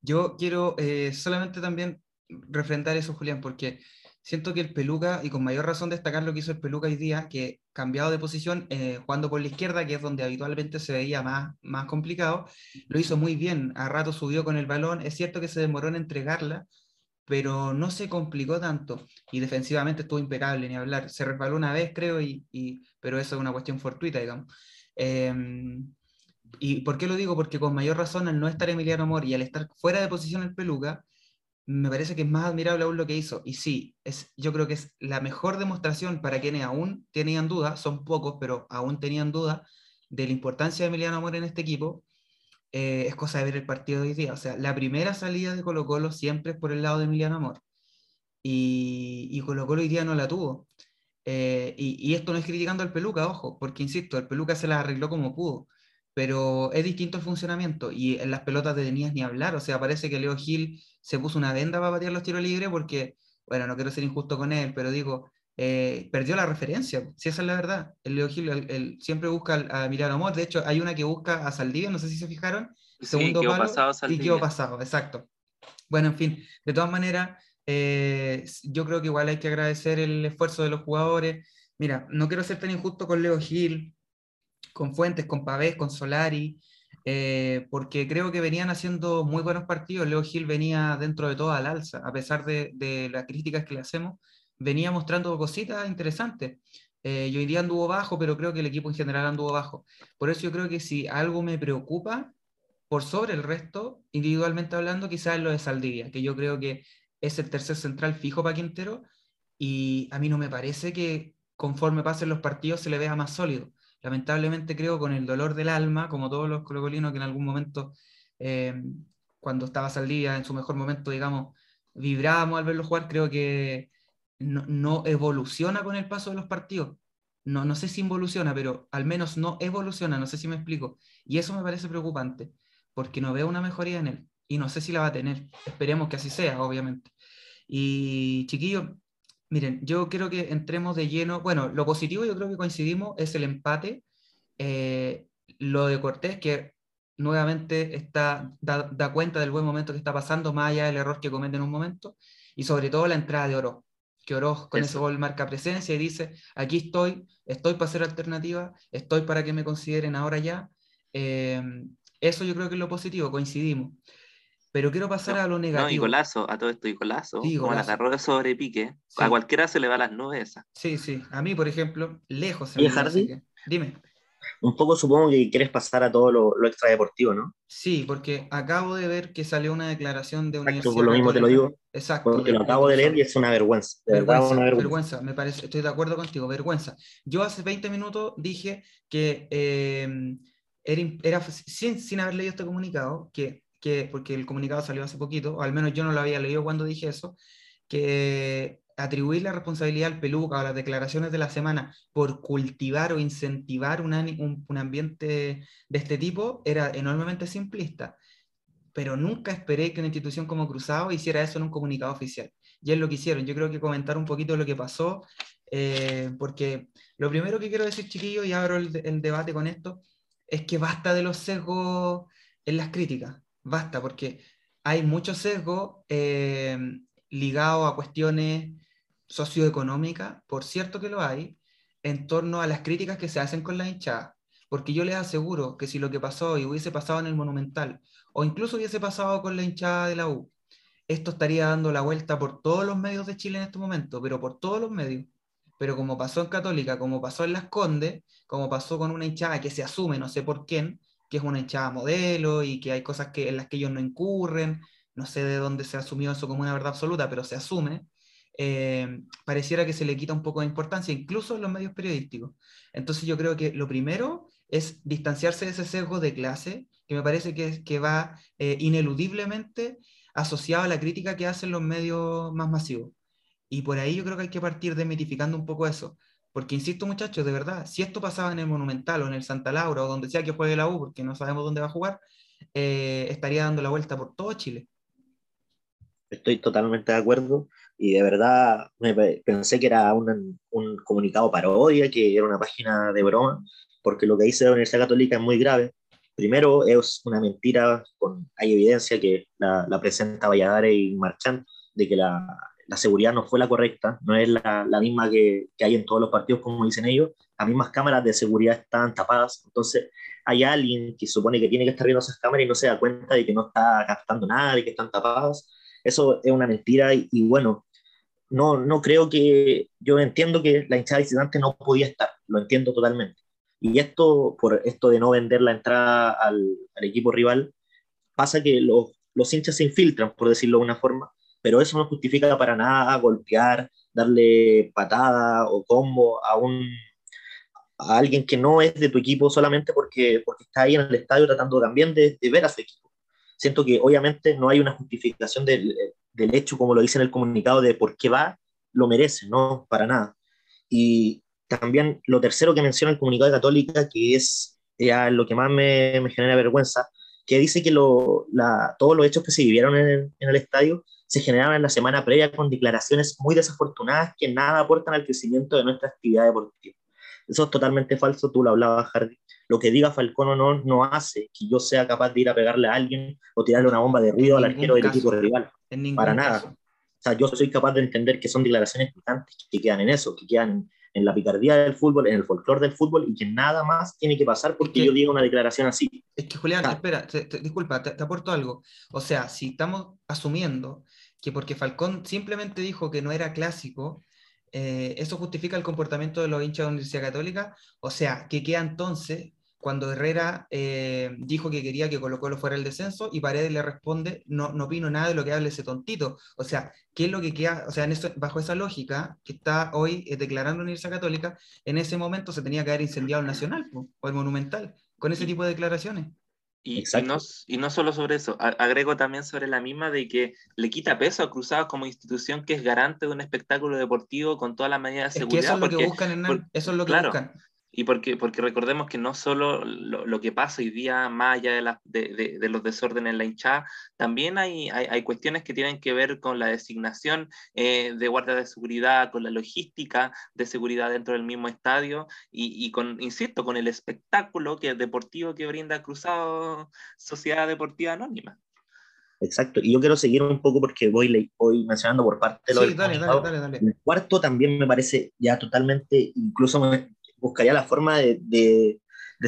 Yo quiero eh, solamente también refrendar eso, Julián, porque siento que el Peluca, y con mayor razón destacar lo que hizo el Peluca hoy día, que cambiado de posición, eh, jugando por la izquierda, que es donde habitualmente se veía más, más complicado, lo hizo muy bien. A rato subió con el balón. Es cierto que se demoró en entregarla, pero no se complicó tanto. Y defensivamente estuvo impecable, ni hablar. Se resbaló una vez, creo, y, y pero eso es una cuestión fortuita, digamos. Eh, ¿Y por qué lo digo? Porque con mayor razón, al no estar Emiliano Amor y al estar fuera de posición el Peluca, me parece que es más admirable aún lo que hizo. Y sí, es, yo creo que es la mejor demostración para quienes aún tenían duda, son pocos, pero aún tenían duda de la importancia de Emiliano Amor en este equipo. Eh, es cosa de ver el partido de hoy día. O sea, la primera salida de Colo Colo siempre es por el lado de Emiliano Amor. Y, y Colo Colo hoy día no la tuvo. Eh, y, y, esto no es criticando al Peluca, ojo, porque insisto, el Peluca se la arregló como pudo pero es distinto el funcionamiento y en las pelotas de Denías ni hablar, o sea, parece que Leo Gil se puso una venda para patear los tiros libres porque, bueno, no quiero ser injusto con él, pero digo, eh, perdió la referencia, si esa es la verdad. El Leo Gil el, el, siempre busca a, a Amor, de hecho hay una que busca a Saldivia, no sé si se fijaron, segundo sí, palo pasado, y quedó pasado, exacto. Bueno, en fin, de todas maneras, eh, yo creo que igual hay que agradecer el esfuerzo de los jugadores. Mira, no quiero ser tan injusto con Leo Gil, con Fuentes, con Pavés, con Solari, eh, porque creo que venían haciendo muy buenos partidos. Leo Gil venía dentro de todo al alza, a pesar de, de las críticas que le hacemos, venía mostrando cositas interesantes. Eh, y hoy día anduvo bajo, pero creo que el equipo en general anduvo bajo. Por eso yo creo que si algo me preocupa, por sobre el resto, individualmente hablando, quizás es lo de Saldivia, que yo creo que es el tercer central fijo para Quintero, y a mí no me parece que conforme pasen los partidos se le vea más sólido lamentablemente creo con el dolor del alma, como todos los colocolinos que en algún momento, eh, cuando estaba Saldivia en su mejor momento, digamos, vibrábamos al verlo jugar, creo que no, no, evoluciona con el paso de los partidos. No, no sé si involuciona, pero al menos no evoluciona, no sé si me explico. Y eso me parece preocupante, porque no veo una mejoría en él y no sé si la va a tener. Esperemos que así sea, obviamente. Y chiquillos, miren, yo creo que entremos de lleno. Bueno, lo positivo yo creo que coincidimos es el empate. Eh, lo de Cortés, que nuevamente está, da, cuenta del buen momento que está pasando, más allá del error que comete en un momento, y sobre todo la entrada de Oro, que Oro con ese gol marca presencia y dice, aquí estoy, estoy para ser alternativa, estoy para que me consideren ahora ya. Eh, eso yo creo que es lo positivo, coincidimos. Pero quiero pasar a lo negativo. No, y golazo, a todo esto y golazo. como la agarró de sobre pique. A cualquiera se le va las nubes Sí, sí. A mí, por ejemplo, lejos. ¿Y Hardy? Dime. Un poco supongo que quieres pasar a todo lo, lo, extradeportivo, ¿no? Sí, porque acabo de ver que salió una declaración de Exacto, por lo mismo te lo digo. Exacto. Porque lo acabo de leer y es una vergüenza. vergüenza, vergüenza. me parece, estoy de acuerdo contigo, vergüenza. Yo hace 20 minutos dije que eh, era, era sin, sin haber leído este comunicado, que porque el comunicado salió hace poquito, o al menos yo no lo había leído cuando dije eso, que atribuir la responsabilidad al peluca o las declaraciones de la semana por cultivar o incentivar un, un, ambiente de este tipo era enormemente simplista. Pero nunca esperé que una institución como Cruzado hiciera eso en un comunicado oficial. Y es lo que hicieron. Yo creo que comentar un poquito lo que pasó, eh, porque lo primero que quiero decir, chiquillos, y abro el, el debate con esto, es que basta de los sesgos en las críticas basta, porque hay mucho sesgo eh, ligado a cuestiones socioeconómicas, por cierto que lo hay, en torno a las críticas que se hacen con la hinchada. Porque yo les aseguro que si lo que pasó y hubiese pasado en el Monumental, o incluso hubiese pasado con la hinchada de la U, esto estaría dando la vuelta por todos los medios de Chile en este momento, pero por todos los medios. Pero como pasó en Católica, como pasó en Las Condes, como pasó con una hinchada que se asume, no sé por quién, que es una hinchada modelo y que hay cosas que, en las que ellos no incurren, no sé de dónde se asumió eso como una verdad absoluta, pero se asume, eh, pareciera que se le quita un poco de importancia, incluso en los medios periodísticos. Entonces yo creo que lo primero es distanciarse de ese sesgo de clase, que me parece que, que va eh, ineludiblemente asociado a la crítica que hacen los medios más masivos. Y por ahí yo creo que hay que partir demitificando un poco eso. Porque insisto, muchachos, de verdad, si esto pasaba en el Monumental o en el Santa Laura o donde sea que juegue la U, porque no sabemos dónde va a jugar, eh, estaría dando la vuelta por todo Chile. Estoy totalmente de acuerdo y de verdad pensé que era un, un comunicado parodia, que era una página de broma, porque lo que dice la Universidad Católica es muy grave. Primero, es una mentira, hay evidencia que la, la presenta Valladares y Marchand de que la, la seguridad no fue la correcta, no es la, la misma que, que, hay en todos los partidos, como dicen ellos. Las mismas cámaras de seguridad están tapadas, entonces hay alguien que supone que tiene que estar viendo esas cámaras y no se da cuenta de que no está captando nada, de que están tapadas. Eso es una mentira y, bueno, no, no creo que, yo entiendo que la hinchada visitante no podía estar, lo entiendo totalmente. Y esto, por esto de no vender la entrada al, al equipo rival, pasa que los, los hinchas se infiltran, por decirlo de una forma, pero eso no justifica para nada golpear, darle patada o combo a, un, a alguien que no es de tu equipo solamente porque, porque está ahí en el estadio tratando también de, de ver a su equipo. Siento que obviamente no hay una justificación del, del hecho, como lo dice en el comunicado, de por qué va, lo merece, no, para nada. Y también lo tercero que menciona el comunicado de Católica, que es ya lo que más me, me genera vergüenza, que dice que lo, la, todos los hechos que se vivieron en el, en el estadio se generaron en la semana previa con declaraciones muy desafortunadas que nada aportan al crecimiento de nuestra actividad deportiva. Eso es totalmente falso, tú lo hablabas, Hardy. Lo que diga Falcón o no, no hace que yo sea capaz de ir a pegarle a alguien o tirarle una bomba de ruido al arquero del equipo rival. Para nada. O sea, yo soy capaz de entender que son declaraciones picantes que quedan en eso, que quedan en la picardía del fútbol, en el folclore del fútbol y que nada más tiene que pasar porque yo diga una declaración así. Es que, Julián, espera, disculpa, te, aporto algo. O sea, si estamos asumiendo que porque Falcón simplemente dijo que no era clásico, eh, eso justifica el comportamiento de los hinchas de la Universidad Católica. O sea, ¿qué queda entonces cuando Herrera eh, dijo que quería que Colo Colo fuera el descenso y Paredes le responde, no, no opino nada de lo que hable ese tontito? O sea, ¿qué es lo que queda? O sea, en eso, bajo esa lógica que está hoy eh, declarando la Universidad Católica, en ese momento se tenía que haber incendiado el Nacional o el Monumental con ese tipo de declaraciones. Y, no, y, no, solo sobre eso, agrego también sobre la misma de que le quita peso a Cruzados como institución que es garante de un espectáculo deportivo con todas las medidas de seguridad. eso es lo que buscan, eso es lo que buscan. Y porque, porque recordemos que no solo lo, que pasa hoy día, más allá de, de, de, los desórdenes en la hinchada, también hay, hay, hay, cuestiones que tienen que ver con la designación eh, de guardia de seguridad, con la logística de seguridad dentro del mismo estadio y, y, con, insisto, con el espectáculo que, deportivo que brinda Cruzado Sociedad Deportiva Anónima. Exacto, y yo quiero seguir un poco porque voy, voy mencionando por parte de los... Sí, dale, dale, dale, dale, El cuarto también me parece ya totalmente, incluso buscaría la forma de, de,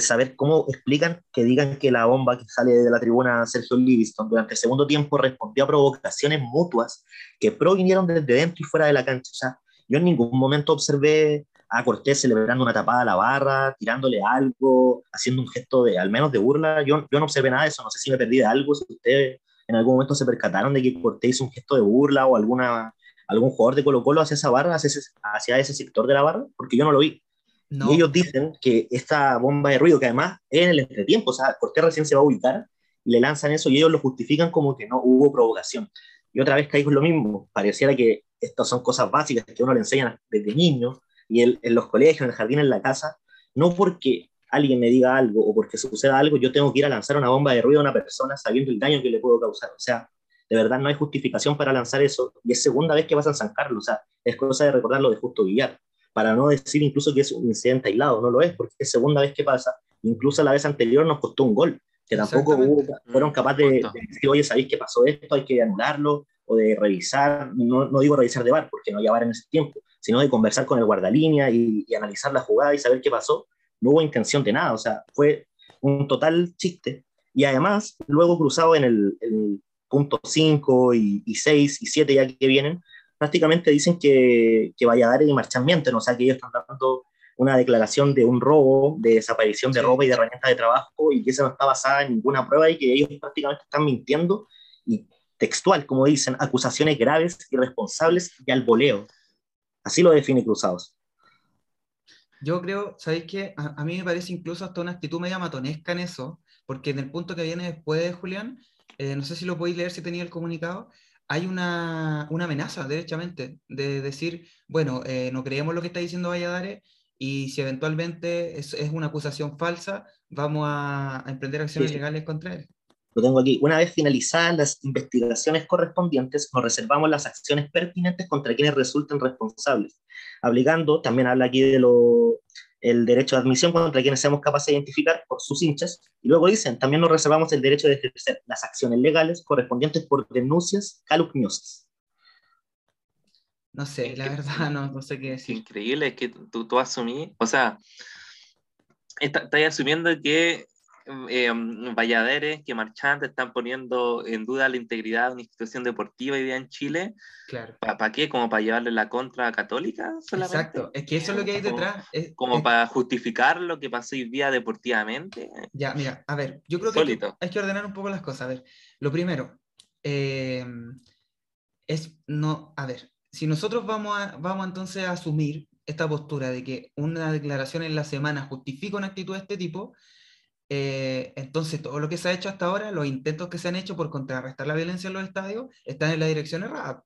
saber cómo explican que digan que la bomba que sale de la tribuna Sergio Livingston durante el segundo tiempo respondió a provocaciones mutuas que provinieron desde dentro y fuera de la cancha. O sea, yo en ningún momento observé a Cortés celebrando una tapada a la barra, tirándole algo, haciendo un gesto de, al menos de burla. Yo, yo no observé nada de eso, no sé si me perdí de algo, si ustedes en algún momento se percataron de que Cortés hizo un gesto de burla o alguna, algún jugador de Colo Colo hacia esa barra, hacia ese, hacia ese sector de la barra, porque yo no lo vi. Y ellos dicen que esta bomba de ruido, que además es en el entretiempo, o sea, Cortés recién se va a ubicar, y le lanzan eso y ellos lo justifican como que no hubo provocación. Y otra vez caigo en lo mismo, pareciera que estas son cosas básicas que uno le enseña desde niño y en, en los colegios, en el jardín, en la casa, no porque alguien me diga algo o porque suceda algo, yo tengo que ir a lanzar una bomba de ruido a una persona sabiendo el daño que le puedo causar. O sea, de verdad no hay justificación para lanzar eso. Y es segunda vez que vas a San Carlos, o sea, es cosa de recordarlo de Justo Villar para no decir incluso que es un incidente aislado, no lo es, porque es segunda vez que pasa, incluso la vez anterior nos costó un gol, que tampoco fueron capaces de, decir, oye, ¿sabéis que pasó esto? Hay que anularlo, o de revisar, no, no digo revisar de bar, porque no había bar en ese tiempo, sino de conversar con el guardalínea y, y, analizar la jugada y saber qué pasó, no hubo intención de nada, o sea, fue un total chiste. Y además, luego cruzado en el, el punto 5 y, y 6 y 7 ya que vienen, prácticamente dicen que, que Valladares y marchamiento, ¿no? o sea, que ellos están dando una declaración de un robo, de desaparición de ropa y de herramientas de trabajo, y que esa no está basada en ninguna prueba y que ellos prácticamente están mintiendo, y textual, como dicen, acusaciones graves, irresponsables y al voleo. Así lo define Cruzados. Yo creo, ¿sabéis qué? A, a, mí me parece incluso hasta una actitud media matonesca en eso, porque en el punto que viene después, Julián, eh, no sé si lo podéis leer si tenía el comunicado, hay una, una, amenaza, derechamente, de decir, bueno, eh, no creemos lo que está diciendo Valladares y si eventualmente es, es una acusación falsa, vamos a, a emprender acciones sí. legales contra él. Lo tengo aquí. Una vez finalizadas las investigaciones correspondientes, nos reservamos las acciones pertinentes contra quienes resulten responsables, aplicando, también habla aquí de lo, el derecho de admisión contra quienes seamos capaces de identificar por sus hinchas. Y luego dicen, también nos reservamos el derecho de ejercer las acciones legales correspondientes por denuncias calumniosas. No sé, la verdad no, no sé qué decir. Increíble, es que tú, tú asumís, o sea, estás asumiendo que eh, Valladares, que marchantes están poniendo en duda la integridad de una institución deportiva hoy día en Chile. Claro. ¿Para pa qué? ¿Como para llevarle la contra a Católica solamente? Exacto, es que eso es lo que hay detrás. Es, como es... para justificar lo que pasó hoy día deportivamente. Ya, mira, a ver, yo creo que hay, que hay, que ordenar un poco las cosas. A ver, lo primero, eh, es no, a ver, si nosotros vamos, a, vamos entonces a asumir esta postura de que una declaración en la semana justifica una actitud de este tipo, eh, entonces, todo lo que se ha hecho hasta ahora, los intentos que se han hecho por contrarrestar la violencia en los estadios, están en la dirección errada.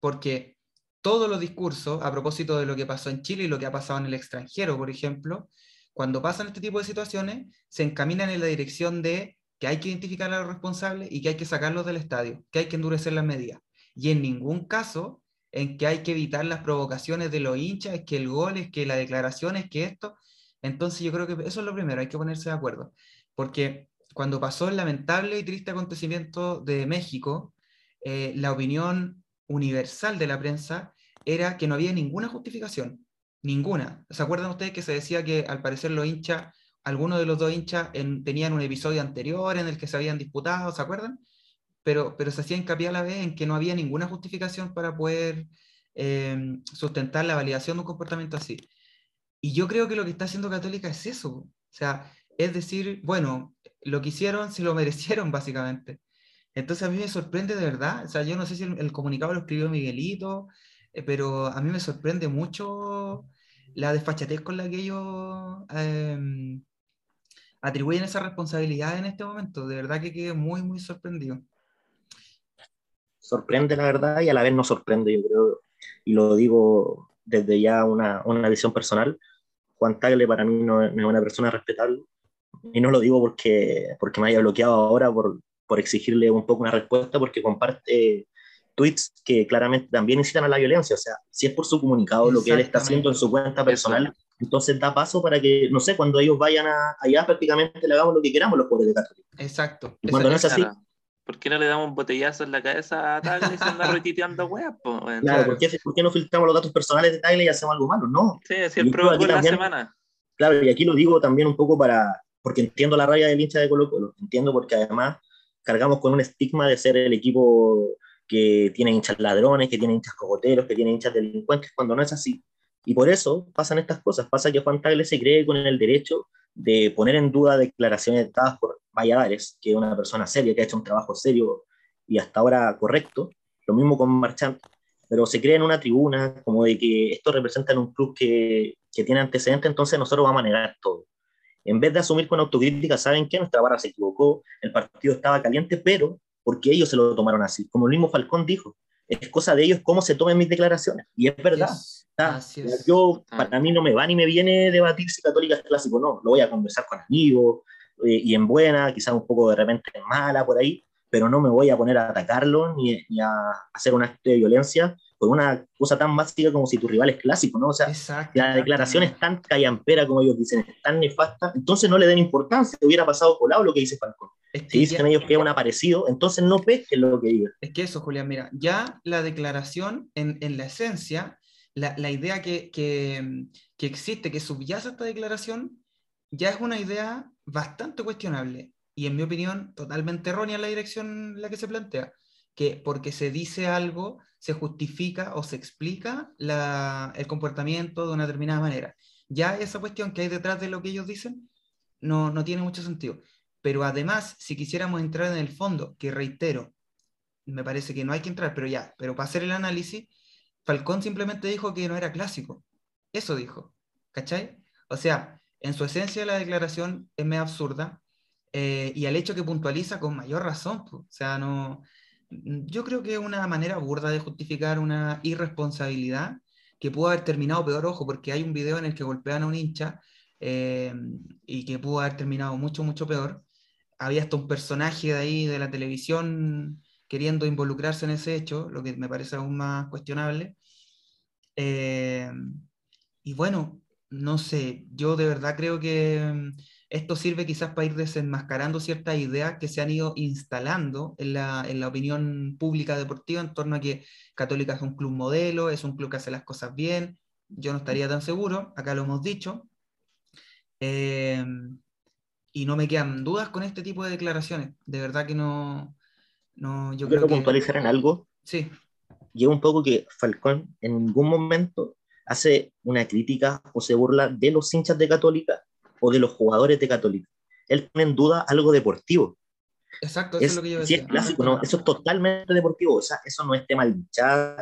Porque todos los discursos, a propósito de lo que pasó en Chile y lo que ha pasado en el extranjero, por ejemplo, cuando pasan este tipo de situaciones, se encaminan en la dirección de que hay que identificar a los responsables y que hay que sacarlos del estadio, que hay que endurecer las medidas. Y en ningún caso en que hay que evitar las provocaciones de los hinchas, es que el gol, es que la declaración, es que esto, entonces yo creo que eso es lo primero, hay que ponerse de acuerdo, porque cuando pasó el lamentable y triste acontecimiento de México, eh, la opinión universal de la prensa era que no había ninguna justificación, ninguna. ¿Se acuerdan ustedes que se decía que al parecer los hinchas, algunos de los dos hinchas en, tenían un episodio anterior en el que se habían disputado, ¿se acuerdan? Pero, pero se hacía hincapié a la vez en que no había ninguna justificación para poder eh, sustentar la validación de un comportamiento así. Y yo creo que lo que está haciendo Católica es eso. O sea, es decir, bueno, lo que hicieron se lo merecieron básicamente. Entonces a mí me sorprende de verdad. O sea, yo no sé si el, comunicado lo escribió Miguelito, eh, pero a mí me sorprende mucho la desfachatez con la que ellos eh, atribuyen esa responsabilidad en este momento. De verdad que quedé muy, muy sorprendido. Sorprende la verdad y a la vez no sorprende, yo creo, y lo digo desde ya una, una visión personal. Juan Tagle para mí no, es una persona respetable y no lo digo porque, porque me haya bloqueado ahora por, por exigirle un poco una respuesta, porque comparte tweets que claramente también incitan a la violencia. O sea, si es por su comunicado, lo que él está haciendo en su cuenta personal, entonces da paso para que, no sé, cuando ellos vayan a, allá prácticamente le hagamos lo que queramos los jugadores de Católica. Exacto. Y cuando no es así... ¿Por qué no le damos un botellazo en la cabeza a Tagle y se anda retuiteando weas? Claro, ¿por qué, ¿por qué, no filtramos los datos personales de Tagle y hacemos algo malo? No. Sí, siempre la semana. Claro, y aquí lo digo también un poco para, porque entiendo la rabia del hincha de Colo Colo, entiendo porque además cargamos con un estigma de ser el equipo que tiene hinchas ladrones, que tiene hinchas cogoteros, que tiene hinchas delincuentes, cuando no es así. Y por eso pasan estas cosas. Pasa que Juan Tagle se cree con el derecho de poner en duda declaraciones dadas por Valladares, que es una persona seria, que ha hecho un trabajo serio y hasta ahora correcto. Lo mismo con Marchand. Pero se cree en una tribuna como de que esto representa en un club que, que tiene antecedentes, entonces nosotros vamos a negar todo en vez de asumir con autocrítica, saben que nuestra barra se equivocó, el partido estaba caliente, pero porque ellos se lo tomaron así. Como el mismo Falcón dijo, es cosa de ellos cómo se tomen mis declaraciones. Y es verdad. Yo, ah. para mí no me va ni me viene debatir si Católica es clásico o no. Lo voy a conversar con amigos eh, y en buena, quizás un poco de repente mala por ahí, pero no me voy a poner a atacarlo ni, ni a hacer un acto de violencia por una cosa tan básica como si tu rival es clásico, ¿no? O sea, la declaración es tan callampera como ellos dicen, es tan nefasta, entonces no le den importancia, hubiera pasado colado lo que dice Falcón. si dicen ellos que es un aparecido, entonces no pesquen lo que digan. Es que eso, Julián, mira, ya la declaración, en, en la esencia, la, la idea que, que, existe, que subyace esta declaración, ya es una idea bastante cuestionable y en mi opinión totalmente errónea en la dirección en la que se plantea, que porque se dice algo se justifica o se explica el comportamiento de una determinada manera. Ya esa cuestión que hay detrás de lo que ellos dicen no, no tiene mucho sentido. Pero además, si quisiéramos entrar en el fondo, que reitero, me parece que no hay que entrar, pero ya, pero para hacer el análisis, Falcón simplemente dijo que no era clásico. Eso dijo. ¿Cachai? O sea, en su esencia la declaración es medio absurda eh, y al hecho que puntualiza con mayor razón. o sea, no, yo creo que es una manera burda de justificar una irresponsabilidad que pudo haber terminado peor, ojo, porque hay un video en el que golpean a un hincha eh, y que pudo haber terminado mucho, mucho peor. Había hasta un personaje de ahí de la televisión queriendo involucrarse en ese hecho, lo que me parece aún más cuestionable. Eh, y bueno, no sé, yo de verdad creo que esto sirve quizás para ir desenmascarando ciertas ideas que se han ido instalando en la, en la, opinión pública deportiva en torno a que Católica es un club modelo, es un club que hace las cosas bien. Yo no estaría tan seguro, acá lo hemos dicho. Eh, y no me quedan dudas con este tipo de declaraciones. De verdad que no. no yo quiero puntualizar en algo. Sí. Lleva un poco que Falcón en ningún momento hace una crítica o se burla de los hinchas de Católica o de los jugadores de Católica. Él pone en duda algo deportivo. Exacto, eso es, lo que yo decía. Si es clásico, no, eso es totalmente deportivo, o sea, eso no es tema de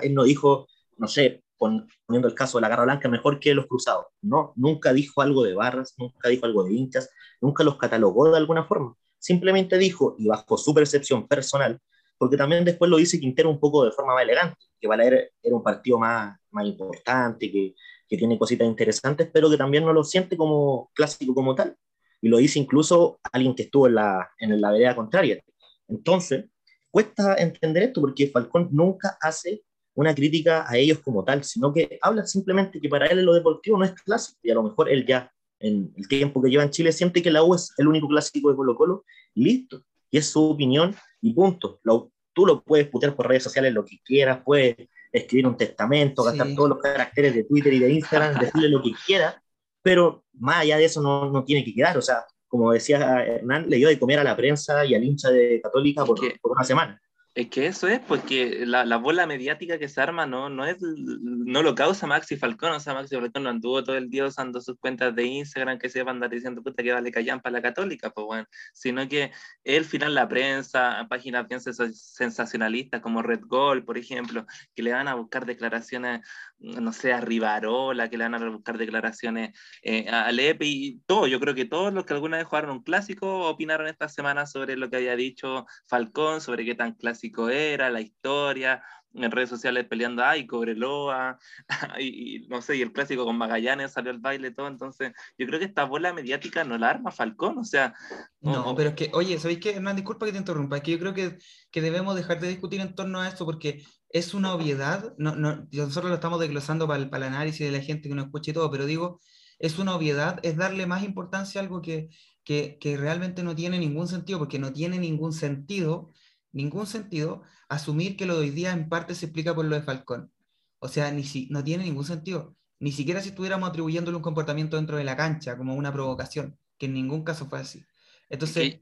Él no dijo, no sé, poniendo el caso de la Garra Blanca, mejor que los cruzados. No, nunca dijo algo de barras, nunca dijo algo de hinchas, nunca los catalogó de alguna forma. Simplemente dijo, y bajo su percepción personal, porque también después lo dice Quintero un poco de forma más elegante, que Valer era un partido más, más importante, que, que tiene cositas interesantes, pero que también no lo siente como clásico como tal. Y lo dice incluso alguien que estuvo en la, en la vereda contraria. Entonces, cuesta entender esto porque Falcón nunca hace una crítica a ellos como tal, sino que habla simplemente que para él lo deportivo no es clásico y a lo mejor él ya en el tiempo que lleva en Chile siente que la U es el único clásico de Colo Colo, listo, y es su opinión y punto. Lo, tú lo puedes putear por redes sociales lo que quieras, puedes escribir un testamento, gastar todos los caracteres de Twitter y de Instagram, decirle lo que quiera, pero más allá de eso no, no, tiene que quedar. O sea, como decía Hernán, le dio de comer a la prensa y al hincha de Católica por, por una semana. Es que eso es, porque la, la, bola mediática que se arma no, no, es, no lo causa Maxi Falcón, o sea, Maxi Falcón no anduvo todo el día usando sus cuentas de Instagram que se van a andar diciendo puta que vale callan para la católica, pues bueno, sino que el final la prensa, páginas bien sensacionalistas como Red Gold, por ejemplo, que le van a buscar declaraciones, no sé, a Rivarola, que le van a buscar declaraciones eh, a Lepe y todo, yo creo que todos los que alguna vez jugaron un clásico opinaron esta semana sobre lo que había dicho Falcón, sobre qué tan clásico era, la historia, en redes sociales peleando, ay, Cobreloa, y, y, no sé, y el clásico con Magallanes salió al baile, todo, entonces yo creo que esta bola mediática no la arma Falcón, o sea... No, pero es que, oye, ¿sabéis qué? Hernán, disculpa que te interrumpa, es que yo creo que, que debemos dejar de discutir en torno a esto porque es una obviedad, no, no, nosotros lo estamos desglosando para el, para el análisis de la gente que nos escuche y todo, pero digo, es una obviedad, es darle más importancia a algo que, que, que realmente no tiene ningún sentido, porque no tiene ningún sentido ningún sentido asumir que lo de hoy día en parte se explica por lo de Falcón. O sea, ni si, no tiene ningún sentido. Ni siquiera si estuviéramos atribuyéndole un comportamiento dentro de la cancha como una provocación, que en ningún caso fue así. Entonces,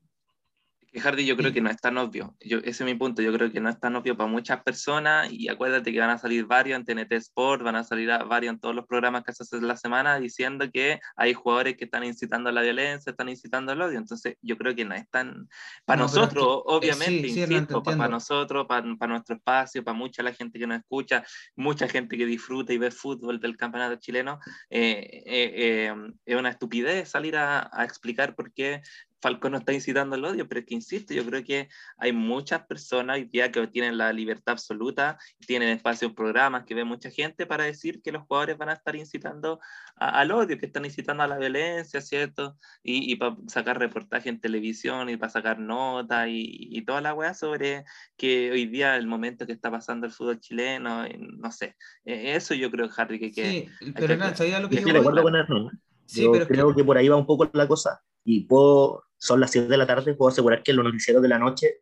que Hardy yo creo que no es tan obvio. Yo, ese es mi punto. Yo creo que no es tan obvio para muchas personas y acuérdate que van a salir varios en TNT Sport, van a salir varios en todos los programas que se hacen la semana diciendo que hay jugadores que están incitando a la violencia, están incitando al odio. Entonces yo creo que no es tan... Para nosotros, eh, obviamente, insisto, para, nosotros, para, nuestro espacio, para mucha la gente que nos escucha, mucha gente que disfruta y ve fútbol del campeonato chileno, eh, eh, es una estupidez salir a, a explicar por qué Falcón no está incitando al odio, pero es que insisto, yo creo que hay muchas personas hoy día que tienen la libertad absoluta, tienen espacio en programas, que ve mucha gente para decir que los jugadores van a estar incitando al odio, que están incitando a la violencia, ¿cierto? Y, para sacar reportaje en televisión y para sacar notas y, toda la weá sobre que hoy día el momento que está pasando el fútbol chileno, no sé. E, eso yo creo, Harry, que... que sí, pero no, ¿sabía lo que yo... Sí, pero creo que por ahí va un poco la cosa y puedo son las 7 de la tarde, puedo asegurar que en los noticieros de la noche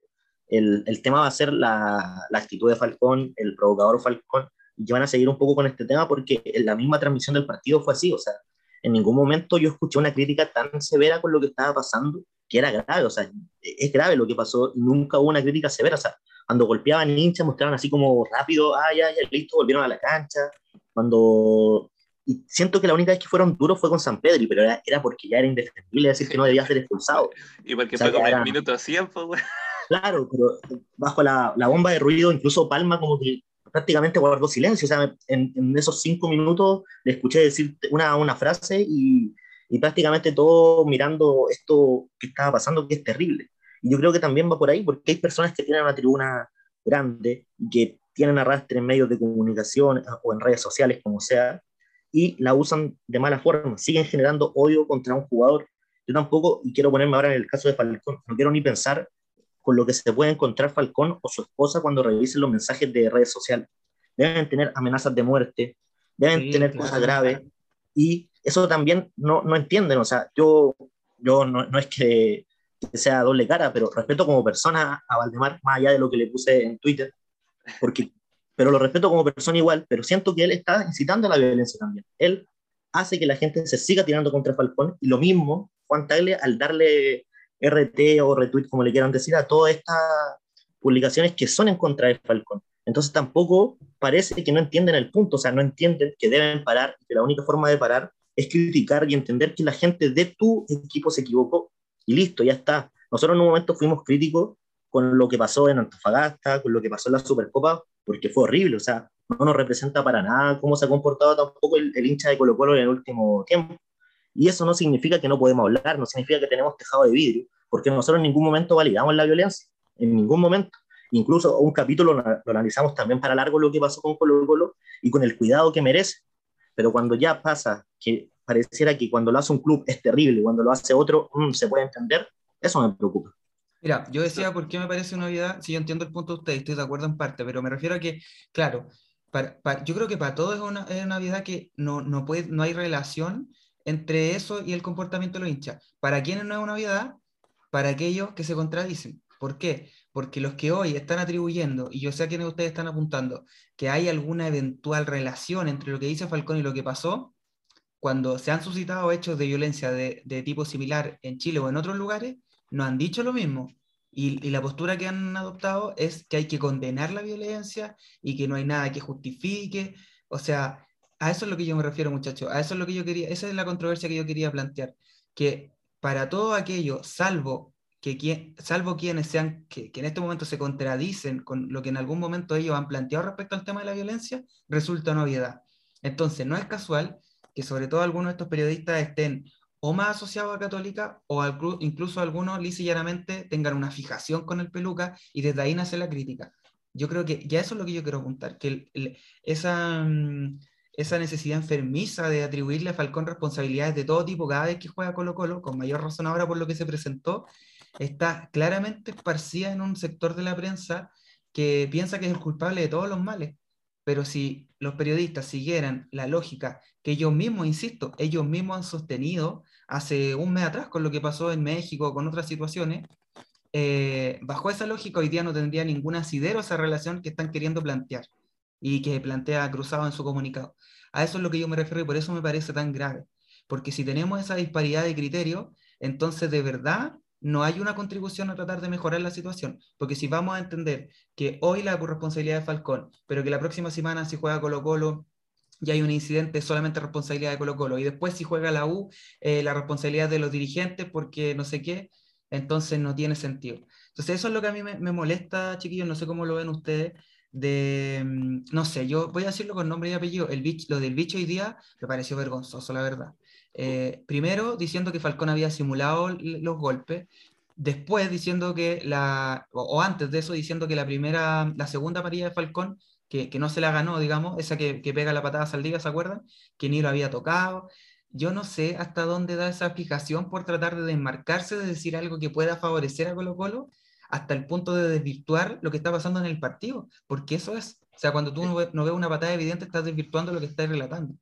el, el tema va a ser la, la, actitud de Falcón, el provocador Falcón, y van a seguir un poco con este tema porque en la misma transmisión del partido fue así, o sea, en ningún momento yo escuché una crítica tan severa con lo que estaba pasando, que era grave, o sea, es grave lo que pasó, nunca hubo una crítica severa, o sea, cuando golpeaban hinchas mostraban así como rápido, ah, ya, ya, listo, volvieron a la cancha, cuando y siento que la única vez que fueron duros fue con San Pedro, pero era, era porque ya era indefendible decir que no debía ser expulsado. Y porque fue como el minuto 100, pues, Claro, pero bajo la, la, bomba de ruido, incluso Palma como que prácticamente guardó silencio. O sea, en, en esos cinco minutos le escuché decir una, una frase y, y, prácticamente todo mirando esto que estaba pasando, que es terrible. Y yo creo que también va por ahí, porque hay personas que tienen una tribuna grande y que tienen arrastre en medios de comunicación o en redes sociales, como sea, y la usan de mala forma, siguen generando odio contra un jugador. Yo tampoco, y quiero ponerme ahora en el caso de Falcón, no quiero ni pensar con lo que se puede encontrar Falcón o su esposa cuando revisen los mensajes de redes sociales. Deben tener amenazas de muerte, deben tener cosas graves, y eso también no, no entienden. O sea, yo, yo no, no es que, que sea doble cara, pero respeto como persona a Valdemar, más allá de lo que le puse en Twitter, porque pero lo respeto como persona igual, pero siento que él está incitando a la violencia también. Él hace que la gente se siga tirando contra Falcón y lo mismo Juan Tagle al darle RT o retweet, como le quieran decir, a todas estas publicaciones que son en contra de Falcón. Entonces tampoco parece que no entienden el punto, o sea, no entienden que deben parar, que la única forma de parar es criticar y entender que la gente de tu equipo se equivocó y listo, ya está. Nosotros en un momento fuimos críticos con lo que pasó en Antofagasta, con lo que pasó en la Supercopa, porque fue horrible, o sea, no nos representa para nada cómo se ha comportado tampoco el, hincha de Colo Colo en el último tiempo. Y eso no significa que no podemos hablar, no significa que tenemos tejado de vidrio, porque nosotros en ningún momento validamos la violencia, en ningún momento. Incluso un capítulo lo, analizamos también para largo lo que pasó con Colo Colo y con el cuidado que merece. Pero cuando ya pasa que pareciera que cuando lo hace un club es terrible, cuando lo hace otro mm, se puede entender, eso me preocupa. Mira, yo decía por qué me parece una novedad, si yo entiendo el punto de usted, estoy de acuerdo en parte, pero me refiero a que, claro, para, yo creo que para todos es una, es una novedad que no, no, puede, no hay relación entre eso y el comportamiento de los hinchas. Para quienes no es una novedad, para aquellos que se contradicen. ¿Por qué? Porque los que hoy están atribuyendo, y yo sé a quienes ustedes están apuntando, que hay alguna eventual relación entre lo que dice Falcón y lo que pasó, cuando se han suscitado hechos de violencia de, de tipo similar en Chile o en otros lugares, no han dicho lo mismo. Y, la postura que han adoptado es que hay que condenar la violencia y que no hay nada que justifique. O sea, a eso es lo que yo me refiero, muchachos. A eso es lo que yo quería, esa es la controversia que yo quería plantear. Que para todo aquello, salvo, que, salvo quienes sean, que, en este momento se contradicen con lo que en algún momento ellos han planteado respecto al tema de la violencia, resulta una obviedad. Entonces, no es casual que sobre todo algunos de estos periodistas estén o más asociados a Católica o incluso algunos lisa tengan una fijación con el peluca y desde ahí nace la crítica. Yo creo que ya eso es lo que yo quiero apuntar, que esa, mm, esa necesidad enfermiza de atribuirle a Falcón responsabilidades de todo tipo cada vez que juega Colo Colo, con mayor razón ahora por lo que se presentó, está claramente esparcida en un sector de la prensa que piensa que es el culpable de todos los males. Pero si los periodistas siguieran la lógica que ellos mismos, insisto, ellos mismos han sostenido hace un mes atrás con lo que pasó en México, con otras situaciones, eh, bajo esa lógica hoy día no tendría ningún asidero esa relación que están queriendo plantear y que plantea Cruzado en su comunicado. A eso es lo que yo me refiero y por eso me parece tan grave. Porque si tenemos esa disparidad de criterio, entonces de verdad no hay una contribución a tratar de mejorar la situación. Porque si vamos a entender que hoy la responsabilidad de Falcón, pero que la próxima semana si juega Colo Colo y hay un incidente solamente responsabilidad de Colo Colo, y después si juega la U, eh, la responsabilidad de los dirigentes porque no sé qué, entonces no tiene sentido. Entonces eso es lo que a mí me, me molesta, chiquillos, no sé cómo lo ven ustedes, de, mm, no sé, yo voy a decirlo con nombre y apellido, el bicho, lo del bicho hoy día me pareció vergonzoso, la verdad. Eh, primero diciendo que Falcón había simulado los golpes, después diciendo que la, o, antes de eso diciendo que la primera, la segunda parilla de Falcón, que, que no se la ganó, digamos, esa que, que pega la patada a Saldivia, ¿se acuerdan? Que ni lo había tocado. Yo no sé hasta dónde da esa fijación por tratar de desmarcarse, de decir algo que pueda favorecer a Colo Colo, hasta el punto de desvirtuar lo que está pasando en el partido, porque eso es, o sea, cuando tú no ves, una patada evidente, estás desvirtuando lo que estás relatando.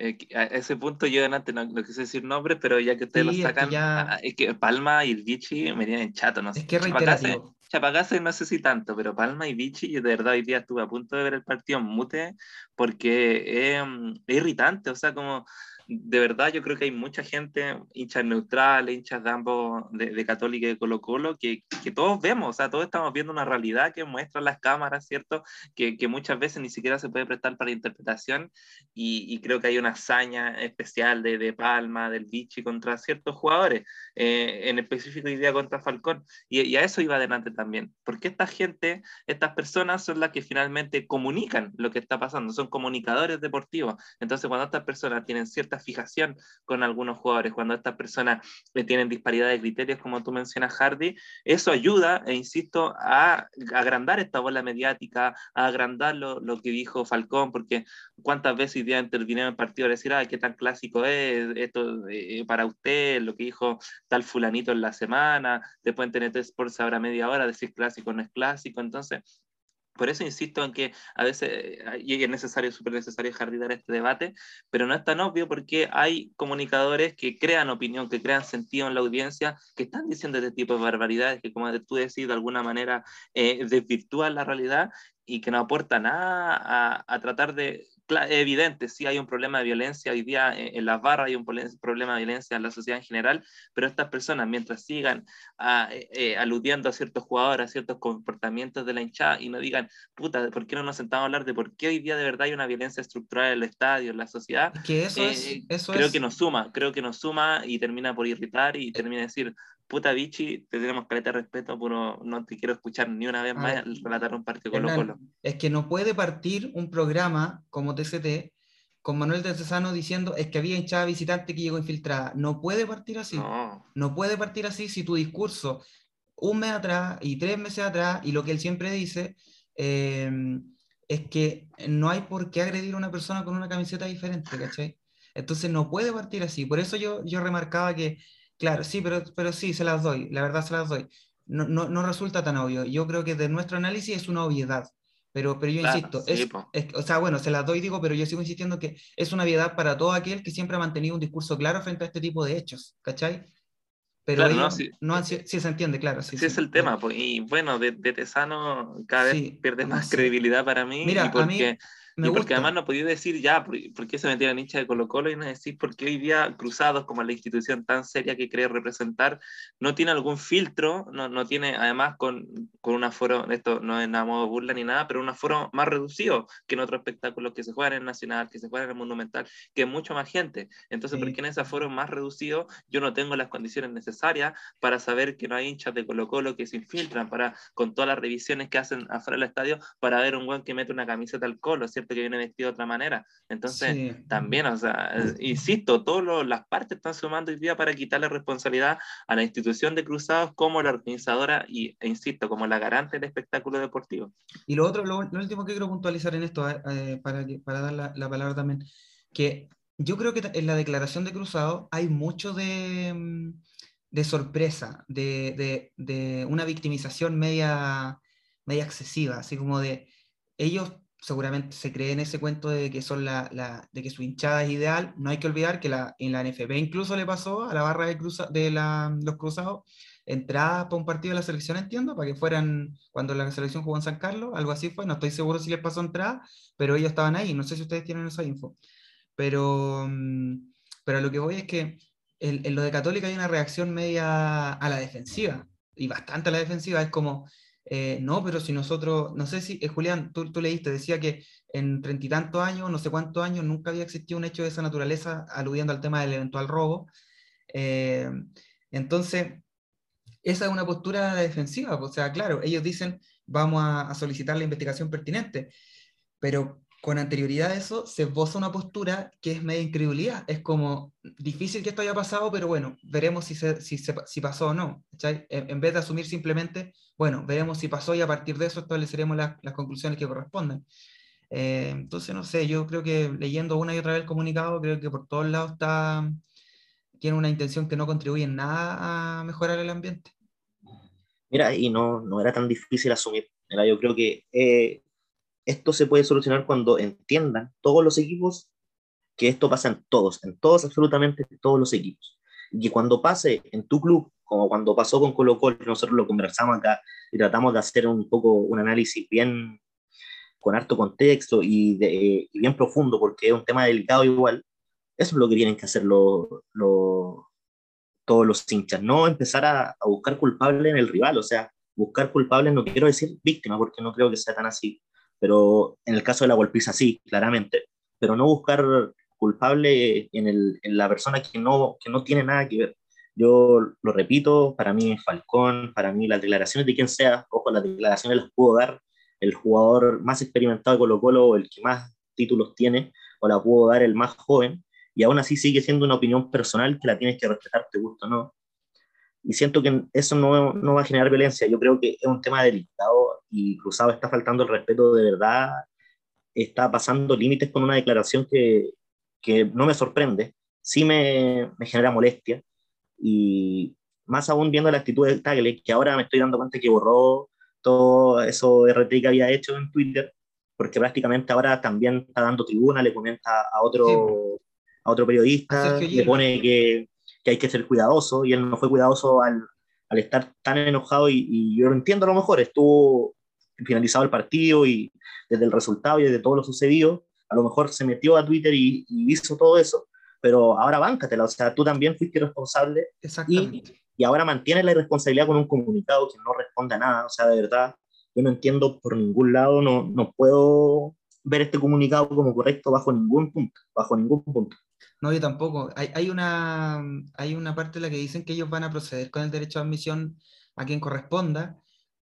Eh, a ese punto yo antes no, no, quise decir nombres, pero ya que ustedes lo sacan, es que, ya... es que, Palma y Vichy me tienen chato, no sé. Es que reiterativo. Chapacase no sé si tanto, pero Palma y Vichy, yo de verdad hoy día estuve a punto de ver el partido en mute porque es, es irritante, o sea, como de verdad yo creo que hay mucha gente, hinchas neutrales, hinchas de ambos, de, Católica y de Colo Colo, que, que, todos vemos, o sea, todos estamos viendo una realidad que muestran las cámaras, ¿cierto? Que, que muchas veces ni siquiera se puede prestar para interpretación y, y creo que hay una hazaña especial de, de Palma, del Vichy contra ciertos jugadores, eh, en específico hoy día contra Falcón, y, y, a eso iba adelante también, porque esta gente, estas personas son las que finalmente comunican lo que está pasando, son comunicadores deportivos, entonces cuando estas personas tienen ciertas fijación con algunos jugadores, cuando estas personas tienen disparidad de criterios, como tú mencionas, Hardy, eso ayuda, e insisto, a agrandar esta bola mediática, a agrandar lo, lo que dijo Falcón, porque cuántas veces ya intervinieron en el partido a decir, ay, qué tan clásico es esto eh, para usted, lo que dijo tal fulanito en la semana, después en TNT Sports ahora media hora decir clásico no es clásico, entonces por eso insisto en que a veces y es necesario, súper necesario jardín este debate, pero no es tan obvio porque hay comunicadores que crean opinión, que crean sentido en la audiencia, que están diciendo este tipo de barbaridades que, como tú decís, de alguna manera eh, desvirtúan la realidad y que no aportan nada a tratar de evidente, sí hay un problema de violencia hoy día en, las barras, hay un problema de violencia en la sociedad en general, pero estas personas, mientras sigan ah, eh, eh, aludiendo a ciertos jugadores, a ciertos comportamientos de la hinchada y no digan, puta, ¿por qué no nos sentamos a hablar de por qué hoy día de verdad hay una violencia estructural en el estadio, en la sociedad? Que eso es, eh, eso creo que nos suma, creo que nos suma y termina por irritar y termina de decir, puta bichi, te tenemos caleta de respeto, pero no te quiero escuchar ni una vez más relatar un partido Colo Colo. Es que no puede partir un programa como TCT con Manuel de Cesano diciendo es que había hinchada visitante que llegó infiltrada. No puede partir así. No. puede partir así si tu discurso un mes atrás y tres meses atrás y lo que él siempre dice em, es que no hay por qué agredir a una persona con una camiseta diferente, ¿cachai? Entonces no puede partir así. Por eso yo, yo remarcaba que Claro, sí, pero, pero sí, se las doy, la verdad se las doy. No, no, no resulta tan obvio. Yo creo que de nuestro análisis es una obviedad. Pero, pero yo insisto, es, o sea, bueno, se las doy, digo, pero yo sigo insistiendo que es una obviedad para todo aquel que siempre ha mantenido un discurso claro frente a este tipo de hechos, ¿cachai? Pero no, sí, no sí, se entiende, claro. Sí, es el tema, pues, y bueno, de, de Tesano cada vez pierde más credibilidad para mí. Mira, porque... a mí, y porque además no podía decir ya, ¿por, qué se metieron hinchas de Colo Colo? Y no decir por qué hoy día Cruzados, como la institución tan seria que cree representar, no tiene algún filtro, no, no tiene, además con, con un aforo, esto no es nada modo burla ni nada, pero un aforo más reducido que en otros espectáculos que se juegan en Nacional, que se juegan en el Monumental, que mucho más gente. Entonces, ¿por qué en ese aforo más reducido yo no tengo las condiciones necesarias para saber que no hay hinchas de Colo Colo que se infiltran para, con todas las revisiones que hacen afuera del estadio para ver un buen que mete una camiseta al Colo, ¿cierto? Que viene vestido de otra manera. Entonces, también, o sea, insisto, todas las partes están sumando hoy día para quitarle responsabilidad a la institución de Cruzados como la organizadora y, e insisto, como la garante del espectáculo deportivo. Y lo otro, lo, último que quiero puntualizar en esto, eh, eh, para, para dar la, la palabra también, que yo creo que en la declaración de Cruzado hay mucho de, mm, de sorpresa, de, de, de, una victimización media, media excesiva, así como de ellos seguramente se cree en ese cuento de que, son la, la, de que su hinchada es ideal. No hay que olvidar que la, en la NFB incluso le pasó a la barra de, cruza, de la, los cruzados entradas para un partido de la selección, entiendo, para que fueran cuando la selección jugó en San Carlos, algo así fue, no estoy seguro si les pasó entrada, pero ellos estaban ahí, no sé si ustedes tienen esa info. Pero, mm, pero lo que voy es que en, en lo de Católica hay una reacción media a la defensiva, y bastante a la defensiva, es como eh, no, pero si nosotros, no sé si, eh, Julián, tú, tú, leíste, decía que en treinta y tantos años, no sé cuántos años, nunca había existido un hecho de esa naturaleza, aludiendo al tema del eventual robo. Eh, entonces, esa es una postura defensiva, o sea, claro, ellos dicen, vamos a, a solicitar la investigación pertinente, pero con anterioridad a eso se esboza una postura que es media incredulidad. Es como difícil que esto haya pasado, pero bueno, veremos si, se, si, se, si pasó o no. En, vez de asumir simplemente, bueno, veremos si pasó y a partir de eso estableceremos las conclusiones que corresponden. Eh, entonces, no sé, yo creo que leyendo una y otra vez el comunicado, creo que por todos lados está, tiene una intención que no contribuye en nada a mejorar el ambiente. Mira, y no, no era tan difícil asumir. Mira, yo creo que eh, esto se puede solucionar cuando entiendan todos los equipos que esto pasa en todos, en todos, absolutamente todos los equipos. Y cuando pase en tu club, como cuando pasó con Colo Colo, nosotros lo conversamos acá y tratamos de hacer un poco un análisis bien con harto contexto y, bien profundo, porque es un tema delicado igual, eso es lo que tienen que hacer los, todos los hinchas, no empezar a, a buscar culpable en el rival, o sea, buscar culpable no quiero decir víctima, porque no creo que sea tan así, pero en el caso de la golpiza sí, claramente, pero no buscar culpable en, el, en la persona que no, que no tiene nada que ver. Yo lo repito, para mí Falcón, para mí las declaraciones de quien sea, ojo, las declaraciones las pudo dar el jugador más experimentado de Colo Colo, el que más títulos tiene, o la pudo dar el más joven, y aún así sigue siendo una opinión personal que la tienes que respetar, te gusta o no y siento que eso no, no, va a generar violencia. Yo creo que es un tema delicado y Cruzado está faltando el respeto de verdad, está pasando límites con una declaración que, que no me sorprende, sí me, me, genera molestia y más aún viendo la actitud de Tagle, que ahora me estoy dando cuenta que borró todo eso RT que había hecho en Twitter, porque prácticamente ahora también está dando tribuna, le comenta a otro, a otro periodista, le pone que que hay que ser cuidadoso y él no fue cuidadoso al, al estar tan enojado y, y, yo lo entiendo a lo mejor, estuvo finalizado el partido y desde el resultado y desde todo lo sucedido, a lo mejor se metió a Twitter y, y hizo todo eso, pero ahora báncatela, o sea, tú también fuiste responsable y, y, ahora mantienes la irresponsabilidad con un comunicado que no responde a nada, o sea, de verdad, yo no entiendo por ningún lado, no, no puedo ver este comunicado como correcto bajo ningún punto, bajo ningún punto. No, yo tampoco. Hay, hay, una, hay una parte en la que dicen que ellos van a proceder con el derecho de admisión a quien corresponda,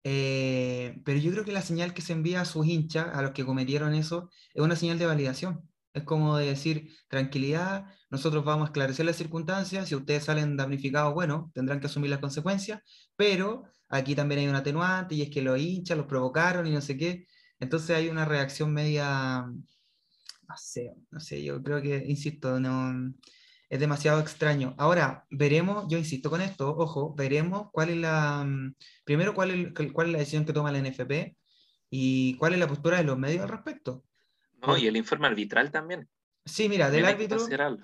eh, pero yo creo que la señal que se envía a sus hinchas, a los que cometieron eso, es una señal de validación. Es como de decir, tranquilidad, nosotros vamos a esclarecer las circunstancias, si ustedes salen damnificados, bueno, tendrán que asumir las consecuencias, pero aquí también hay un atenuante y es que los hinchas los provocaron y no sé qué. Entonces hay una reacción media, no sé, no sé, yo creo que, insisto, no, es demasiado extraño. Ahora, veremos, yo insisto con esto, ojo, veremos cuál es la, mm, primero cuál es, cuál es la decisión que toma la NFP y cuál es la postura de los medios al respecto. No, y el informe arbitral también. Sí, mira, del árbitro,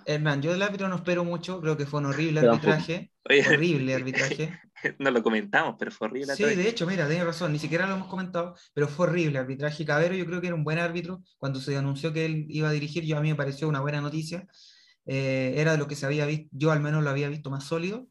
Hernán, yo del árbitro no espero mucho, creo que fue un horrible arbitraje. horrible arbitraje. no lo comentamos, pero fue horrible. Sí, de hecho, mira, tienes razón, ni siquiera lo hemos comentado, pero fue horrible arbitraje. Cabero yo creo que era un buen árbitro. Cuando se anunció que él iba a dirigir, yo a mí me pareció una buena noticia. Eh, era de lo que se había visto, yo al menos lo había visto más sólido,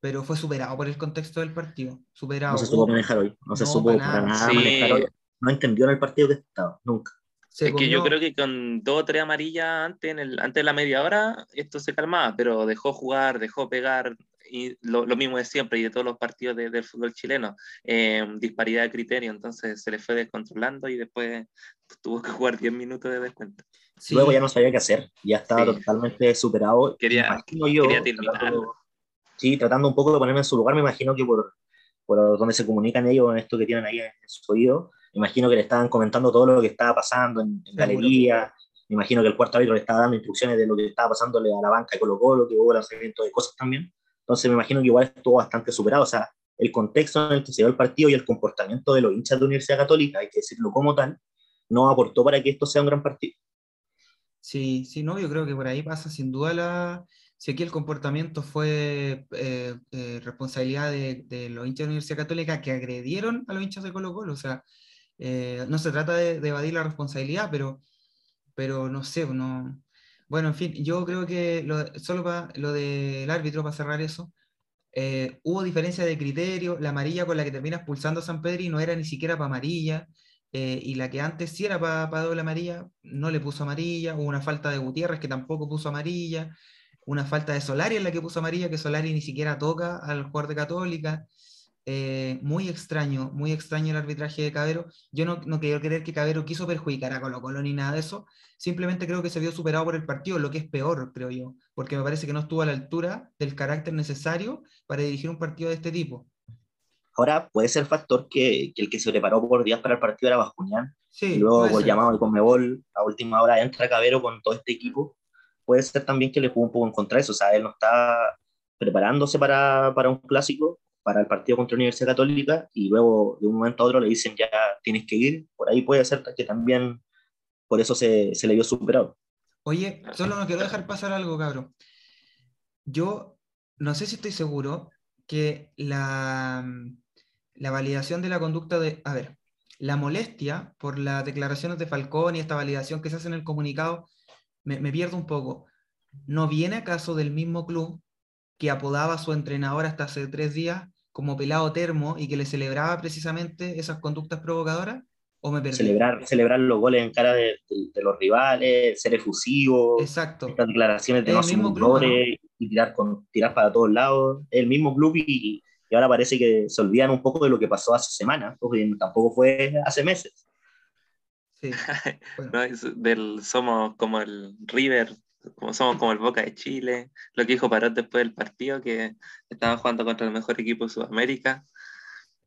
pero fue superado por el contexto del partido. Superado. No se supo manejar hoy, no se supo para nada, manejar hoy. No entendió en el partido que estaba, nunca es que yo creo que con dos o tres amarillas antes, en el, antes de la media hora, esto se calmaba, pero dejó jugar, dejó pegar, y lo, lo mismo de siempre y de todos los partidos del fútbol chileno, eh, disparidad de criterio, entonces se le fue descontrolando y después tuvo que jugar 10 minutos de descuento. Luego ya no sabía qué hacer, ya estaba totalmente superado. Quería, yo, quería terminar. sí, tratando un poco de ponerme en su lugar, me imagino que por, por donde se comunican ellos, en esto que tienen ahí en su oído, imagino que le estaban comentando todo lo que estaba pasando en, galería, me imagino que el cuarto árbitro le estaba dando instrucciones de lo que estaba pasándole a la banca de Colo Colo, que hubo lanzamiento de cosas también. Entonces me imagino que igual estuvo bastante superado. O sea, el contexto en el que se dio el partido y el comportamiento de los hinchas de Universidad Católica, hay que decirlo como tal, no aportó para que esto sea un gran partido. Sí, sí, no, yo creo que por ahí pasa sin duda la... Si aquí el comportamiento fue eh, eh, responsabilidad de, de, los hinchas de Universidad Católica que agredieron a los hinchas de Colo Colo, o sea, eh, no se trata de, evadir la responsabilidad, pero, pero no sé, no... Bueno, en fin, yo creo que solo para lo del árbitro, para cerrar eso, eh, hubo diferencia de criterio, la amarilla con la que termina expulsando a San Pedri no era ni siquiera para amarilla, eh, y la que antes sí era para, doble amarilla, no le puso amarilla, hubo una falta de Gutiérrez que tampoco puso amarilla, una falta de Solari en la que puso amarilla, que Solari ni siquiera toca al jugador de Católica, eh, muy extraño, muy extraño el arbitraje de Cabero. Yo no, no quiero creer que Cabero quiso perjudicar a Colo Colo ni nada de eso. Simplemente creo que se vio superado por el partido, lo que es peor, creo yo, porque me parece que no estuvo a la altura del carácter necesario para dirigir un partido de este tipo. Ahora puede ser factor que, el que se preparó por días para el partido era Bascuñán. Sí, y luego por llamado de Conmebol, a última hora entra Cabero con todo este equipo. Puede ser también que le jugó un poco en contra de eso. O sea, él no está preparándose para, para un clásico para el partido contra la Universidad Católica y luego de un momento a otro le dicen ya tienes que ir, por ahí puede ser que también por eso se, se le vio superado. Oye, solo no quiero dejar pasar algo, cabrón. Yo no sé si estoy seguro que la, la validación de la conducta de... A ver, la molestia por las declaraciones de Falcón y esta validación que se hace en el comunicado, me, me pierdo un poco. ¿No viene acaso del mismo club que apodaba a su entrenador hasta hace tres días como pelado termo y que le celebraba precisamente esas conductas provocadoras? ¿O me Celebrar, celebrar los goles en cara de, los rivales, ser efusivo, Exacto. estas declaraciones de no ser y tirar, con, tirar para todos lados. El mismo club y, y, ahora parece que se olvidan un poco de lo que pasó hace semanas, porque tampoco fue hace meses. Sí. del, somos como el River como somos como el Boca de Chile, lo que dijo Parot después del partido, que estaba jugando contra el mejor equipo de Sudamérica.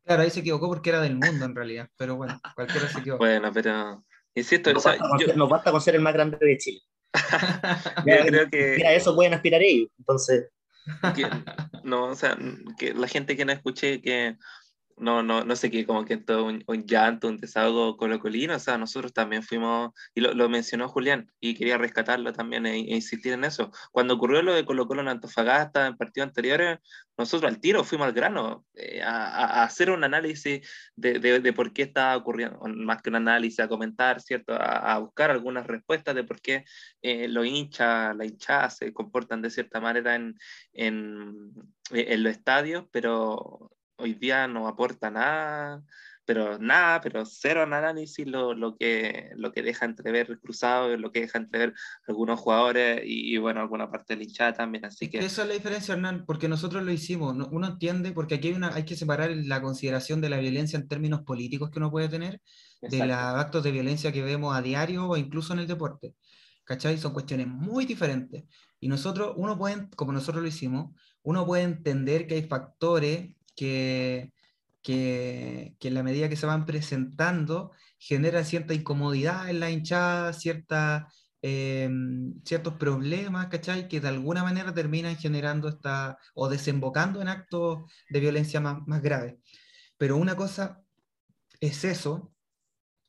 Claro, ahí se equivocó porque era del mundo en realidad, pero bueno, cualquiera se equivocó. Bueno, pero insisto, nos, basta, yo... basta con ser el más grande de Chile. yo creo que... Mira, eso pueden aspirar ellos, entonces... no, o sea, que la gente que no escuche que no, no, no sé qué, como que todo un, un, llanto, un desahogo colocolino, o sea, nosotros también fuimos, y lo, lo mencionó Julián, y quería rescatarlo también e, e, insistir en eso. Cuando ocurrió lo de Colo Colo en Antofagasta, en partidos anteriores, nosotros al tiro fuimos al grano, eh, a, a, hacer un análisis de, de, de, por qué estaba ocurriendo, más que un análisis, a comentar, ¿cierto? A, a buscar algunas respuestas de por qué eh, los hinchas, la hinchada se comportan de cierta manera en, en, en los estadios, pero hoy día no aporta nada, pero nada, pero cero análisis lo, lo, que, lo que deja entrever Cruzado, lo que deja entrever algunos jugadores y, bueno, alguna parte del hinchada también. Así que... Esa es la diferencia, Hernán, porque nosotros lo hicimos. Uno entiende, porque aquí hay, una, hay que separar la consideración de la violencia en términos políticos que uno puede tener de los actos de violencia que vemos a diario o incluso en el deporte. ¿Cachai? Son cuestiones muy diferentes. Y nosotros, uno puede, como nosotros lo hicimos, uno puede entender que hay factores que, que, en la medida que se van presentando genera cierta incomodidad en la hinchada, cierta, eh, ciertos problemas, ¿cachai? Que de alguna manera terminan generando esta, o desembocando en actos de violencia más, más graves. Pero una cosa es eso,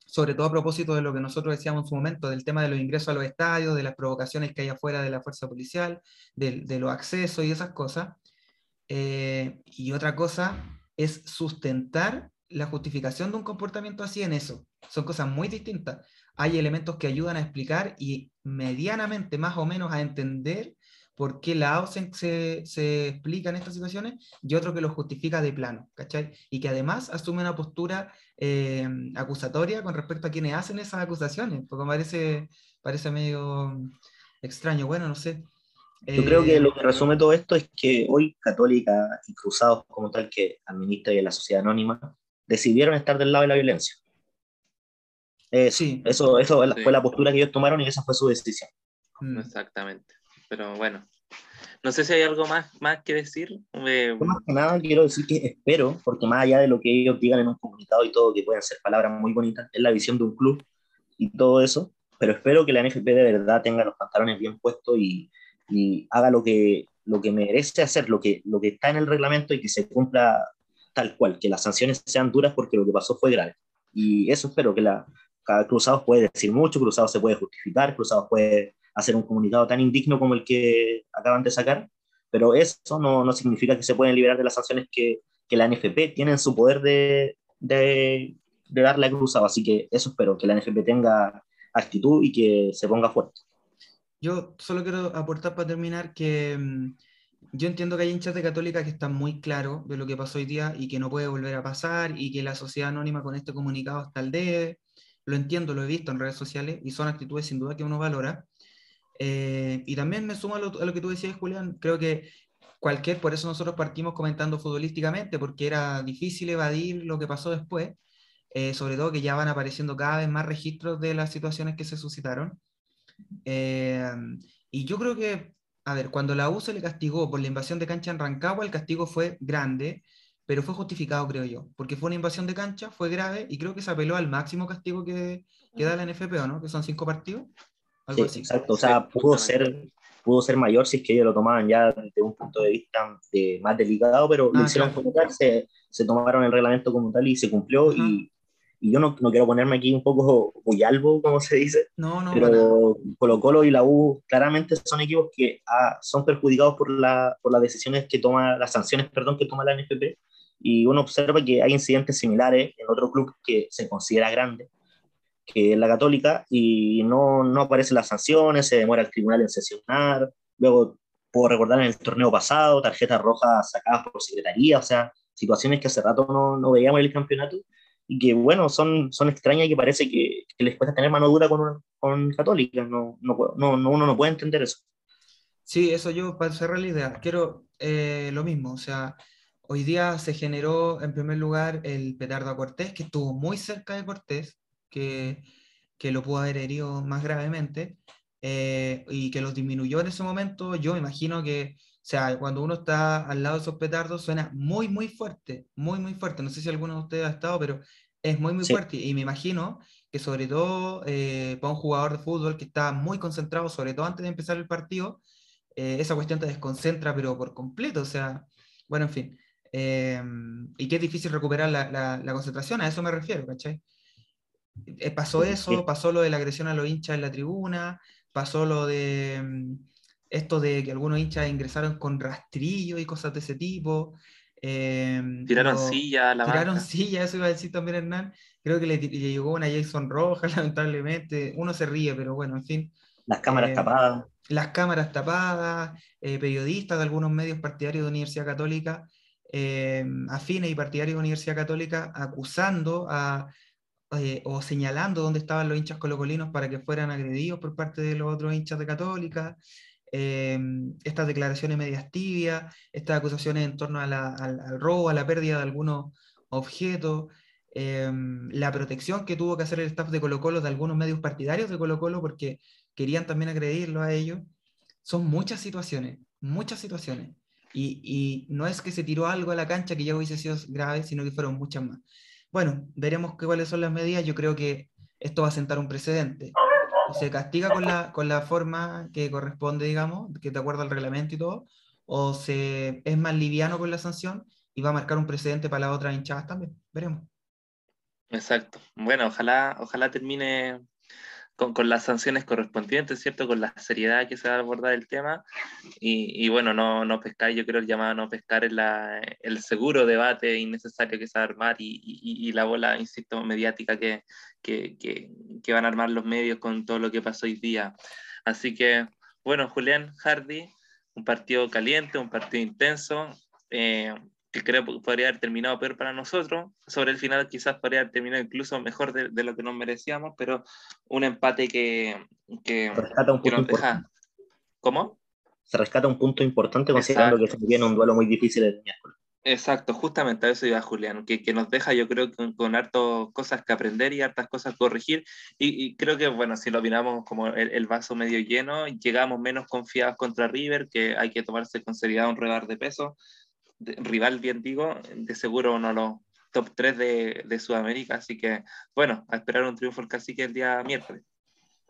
sobre todo a propósito de lo que nosotros decíamos en su momento, del tema de los ingresos a los estadios, de las provocaciones que hay afuera de la fuerza policial, de, de los accesos y esas cosas. Eh, y otra cosa es sustentar la justificación de un comportamiento así en eso. Son cosas muy distintas. Hay elementos que ayudan a explicar y medianamente más o menos a entender por qué la AUSEN se, explica en estas situaciones y otro que lo justifica de plano, ¿cachai? Y que además asume una postura eh, acusatoria con respecto a quienes hacen esas acusaciones, porque parece, parece medio extraño, bueno, no sé. Yo creo que Eh, lo que resume todo esto es que hoy Católica y Cruzados como tal que administra y la sociedad anónima decidieron estar del lado de la violencia. Eso, Sí. eso, eso fue la- Sí. fue la postura que ellos tomaron y esa fue su decisión. mm, Exactamente. Pero bueno, no sé si hay algo más, más que decir. Eh, Yo más que nada quiero decir que espero, porque más allá de lo que ellos digan en un comunicado y todo, que pueden ser palabras muy bonitas, es la visión de un club y todo eso, pero espero que la NFP de verdad tenga los pantalones bien puestos y, y haga lo que, lo que merece hacer, lo que, lo que está en el reglamento y que se cumpla tal cual, que las sanciones sean duras porque lo que pasó fue grave. Y eso espero que la cada Cruzados puede decir mucho, Cruzados se puede justificar, Cruzados puede hacer un comunicado tan indigno como el que acaban de sacar, pero eso no, no significa que se pueden liberar de las sanciones que, que la NFP tiene en su poder de, de, de darle a Cruzado. Así que eso espero, que la NFP tenga actitud y que se ponga fuerte. Yo solo quiero aportar para terminar que mm, yo entiendo que hay hinchas de Católica que están muy claros de lo que pasó hoy día y que no puede volver a pasar y que la sociedad anónima con este comunicado está al debe. Lo entiendo, lo he visto en redes sociales y son actitudes sin duda que uno valora. Eh, y también me sumo a lo, a lo que tú decías, Julián. Creo que cualquier, por eso nosotros partimos comentando futbolísticamente, porque era difícil evadir lo que pasó después, eh, sobre todo que ya van apareciendo cada vez más registros de las situaciones que se suscitaron. Eh, y yo creo que, a ver, cuando la U se le castigó por la invasión de cancha en Rancagua, el castigo fue grande, pero fue justificado, creo yo, porque fue una invasión de cancha, fue grave, y creo que se apeló al máximo castigo que, que da la NFP, ¿o no? Que son cinco partidos. Algo Sí, así. exacto, o sea, pudo ser, pudo ser mayor si es que ellos lo tomaban ya desde un punto de vista de, más delicado, pero lo Ah, hicieron claro. como tal, se, se tomaron el reglamento como tal y se cumplió. Ajá. Y, y yo no, no quiero ponerme aquí un poco muy albo, como se dice, No, no, pero Colo Colo y la U claramente son equipos que ah, son perjudicados por, la, por las decisiones que toma, las sanciones, perdón, que toma la NFP. Y uno observa que hay incidentes similares en otro club que se considera grande, que es la Católica, y no, no aparecen las sanciones, se demora el tribunal en sesionar. Luego, puedo recordar en el torneo pasado, tarjetas rojas sacadas por secretaría, o sea, situaciones que hace rato no, no veíamos en el campeonato y que, bueno, son, son extrañas y que parece que, que les cuesta tener mano dura con, con Católica. No, no, no, no, uno no puede entender eso. Sí, eso yo, para cerrar la idea, quiero eh, lo mismo, o sea, hoy día se generó en primer lugar el petardo a Cortés, que estuvo muy cerca de Cortés, que, que lo pudo haber herido más gravemente, eh, y que los disminuyó en ese momento, yo me imagino que, o sea, cuando uno está al lado de esos petardos suena muy, muy fuerte, muy, muy fuerte, no sé si alguno de ustedes ha estado, pero es muy, muy Sí. fuerte, y me imagino que sobre todo eh, para un jugador de fútbol que está muy concentrado, sobre todo antes de empezar el partido, eh, esa cuestión te desconcentra, pero por completo, o sea, bueno, en fin. eh, y que es difícil recuperar la, la- la concentración, a eso me refiero, ¿cachai? Pasó eso, pasó lo de la agresión a los hinchas en la tribuna, pasó lo de mm, esto de que algunos hinchas ingresaron con rastrillo y cosas de ese tipo. Eh, Tiraron lo- silla a la Tiraron banca. silla, eso iba a decir también Hernán. Creo que le, llegó una Jason Roja, lamentablemente. Uno se ríe, pero bueno, en fin Las cámaras Eh, tapadas. las cámaras tapadas, eh, periodistas de algunos medios partidarios de Universidad Católica, eh, afines y partidarios de Universidad Católica, acusando a, eh, o señalando dónde estaban los hinchas colocolinos para que fueran agredidos por parte de los otros hinchas de Católica, eh, estas declaraciones medias tibias, estas acusaciones en torno al, robo, a la pérdida de algunos objetos, eh, la protección que tuvo que hacer el staff de Colo Colo de algunos medios partidarios de Colo Colo porque querían también agredirlo a ellos. Son muchas situaciones, muchas situaciones. Y, y no es que se tiró algo a la cancha que ya hubiese sido grave, sino que fueron muchas más. Bueno, veremos cuáles son las medidas. Yo creo que esto va a sentar un precedente. Se castiga con la, con la forma que corresponde, digamos, que de acuerdo al reglamento y todo, o se es más liviano con la sanción y va a marcar un precedente para las otras hinchadas también. Veremos. Exacto. Bueno, ojalá, ojalá termine con, con, las sanciones correspondientes, ¿cierto? Con la seriedad que se va a abordar el tema. Y, y bueno, no, no pescar, yo creo el llamado a no pescar es la, el seguro debate innecesario que se va a armar y, y, y la bola, insisto, mediática que, que, que, que, van a armar los medios con todo lo que pasó hoy día. Así que, bueno, Julián Hardy, un partido caliente, un partido intenso. Eh, que creo que podría haber terminado peor para nosotros. Sobre el final quizás podría haber terminado incluso mejor de, de lo que nos merecíamos, pero un empate que, que, rescata un punto que nos deja... ¿Cómo? Se rescata un punto importante considerando Exacto. que se viene un duelo muy difícil el miércoles. Exacto, justamente a eso iba Julián, que, que nos deja yo creo con, con hartas cosas que aprender y hartas cosas que corregir y, y, creo que bueno, si lo miramos como el, el, vaso medio lleno, llegamos menos confiados contra River, que hay que tomarse con seriedad un regar de peso, de, rival bien digo, de seguro uno de los top 3 de, de, Sudamérica, así que bueno, a esperar un triunfo el cacique el día miércoles.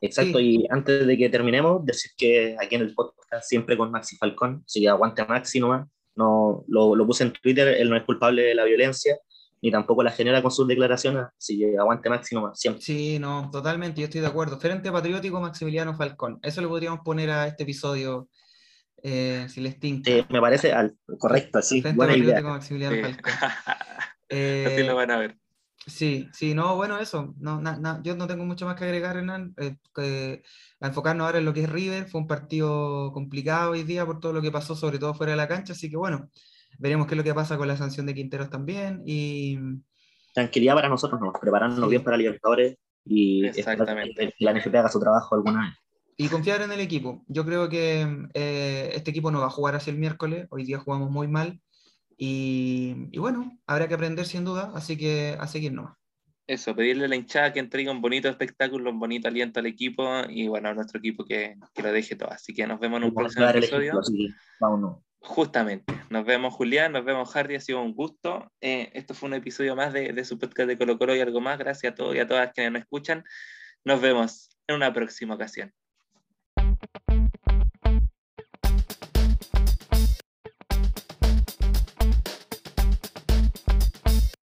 Exacto, sí. y antes de que terminemos, decir que aquí en el podcast siempre con Maxi Falcón, así que aguante a Maxi nomás, no, lo, lo, puse en Twitter, él no es culpable de la violencia, ni tampoco la genera con sus declaraciones, así que aguante Maxi nomás, siempre. Sí, no, totalmente, yo estoy de acuerdo. Frente Patriótico Maximiliano Falcón, eso lo podríamos poner a este episodio eh, si les tinca. Sí, me parece al, correcto, sí, Frente buena idea. Maximiliano Sí. Falcón. Así Eh, lo van a ver. Sí, sí, no, bueno, eso. No, na- na- yo no tengo mucho más que agregar, Hernán. eh, a enfocarnos ahora en lo que es River. Fue un partido complicado hoy día por todo lo que pasó, sobre todo fuera de la cancha. Así que bueno, veremos qué es lo que pasa con la sanción de Quinteros también. Y Tranquilidad para nosotros, nos prepararnos Sí. bien para Libertadores y esperar Exactamente. que la NFP haga su trabajo alguna vez. Y confiar en el equipo. Yo creo que eh, este equipo no va a jugar hacia el miércoles. Hoy día jugamos muy mal. Y, y bueno, habrá que aprender sin duda. Así que a seguir nomás. Eso, pedirle a la hinchada que entregue un bonito espectáculo, un bonito aliento al equipo y bueno, a nuestro equipo que, que lo deje todo. Así que nos vemos en un Vamos a próximo episodio. así que vámonos. Justamente, nos vemos Julián, nos vemos Hardy, ha sido un gusto. Eh, esto fue un episodio más de, de su podcast de Colo Colo y algo más. Gracias a todos y a todas quienes nos escuchan. Nos vemos en una próxima ocasión.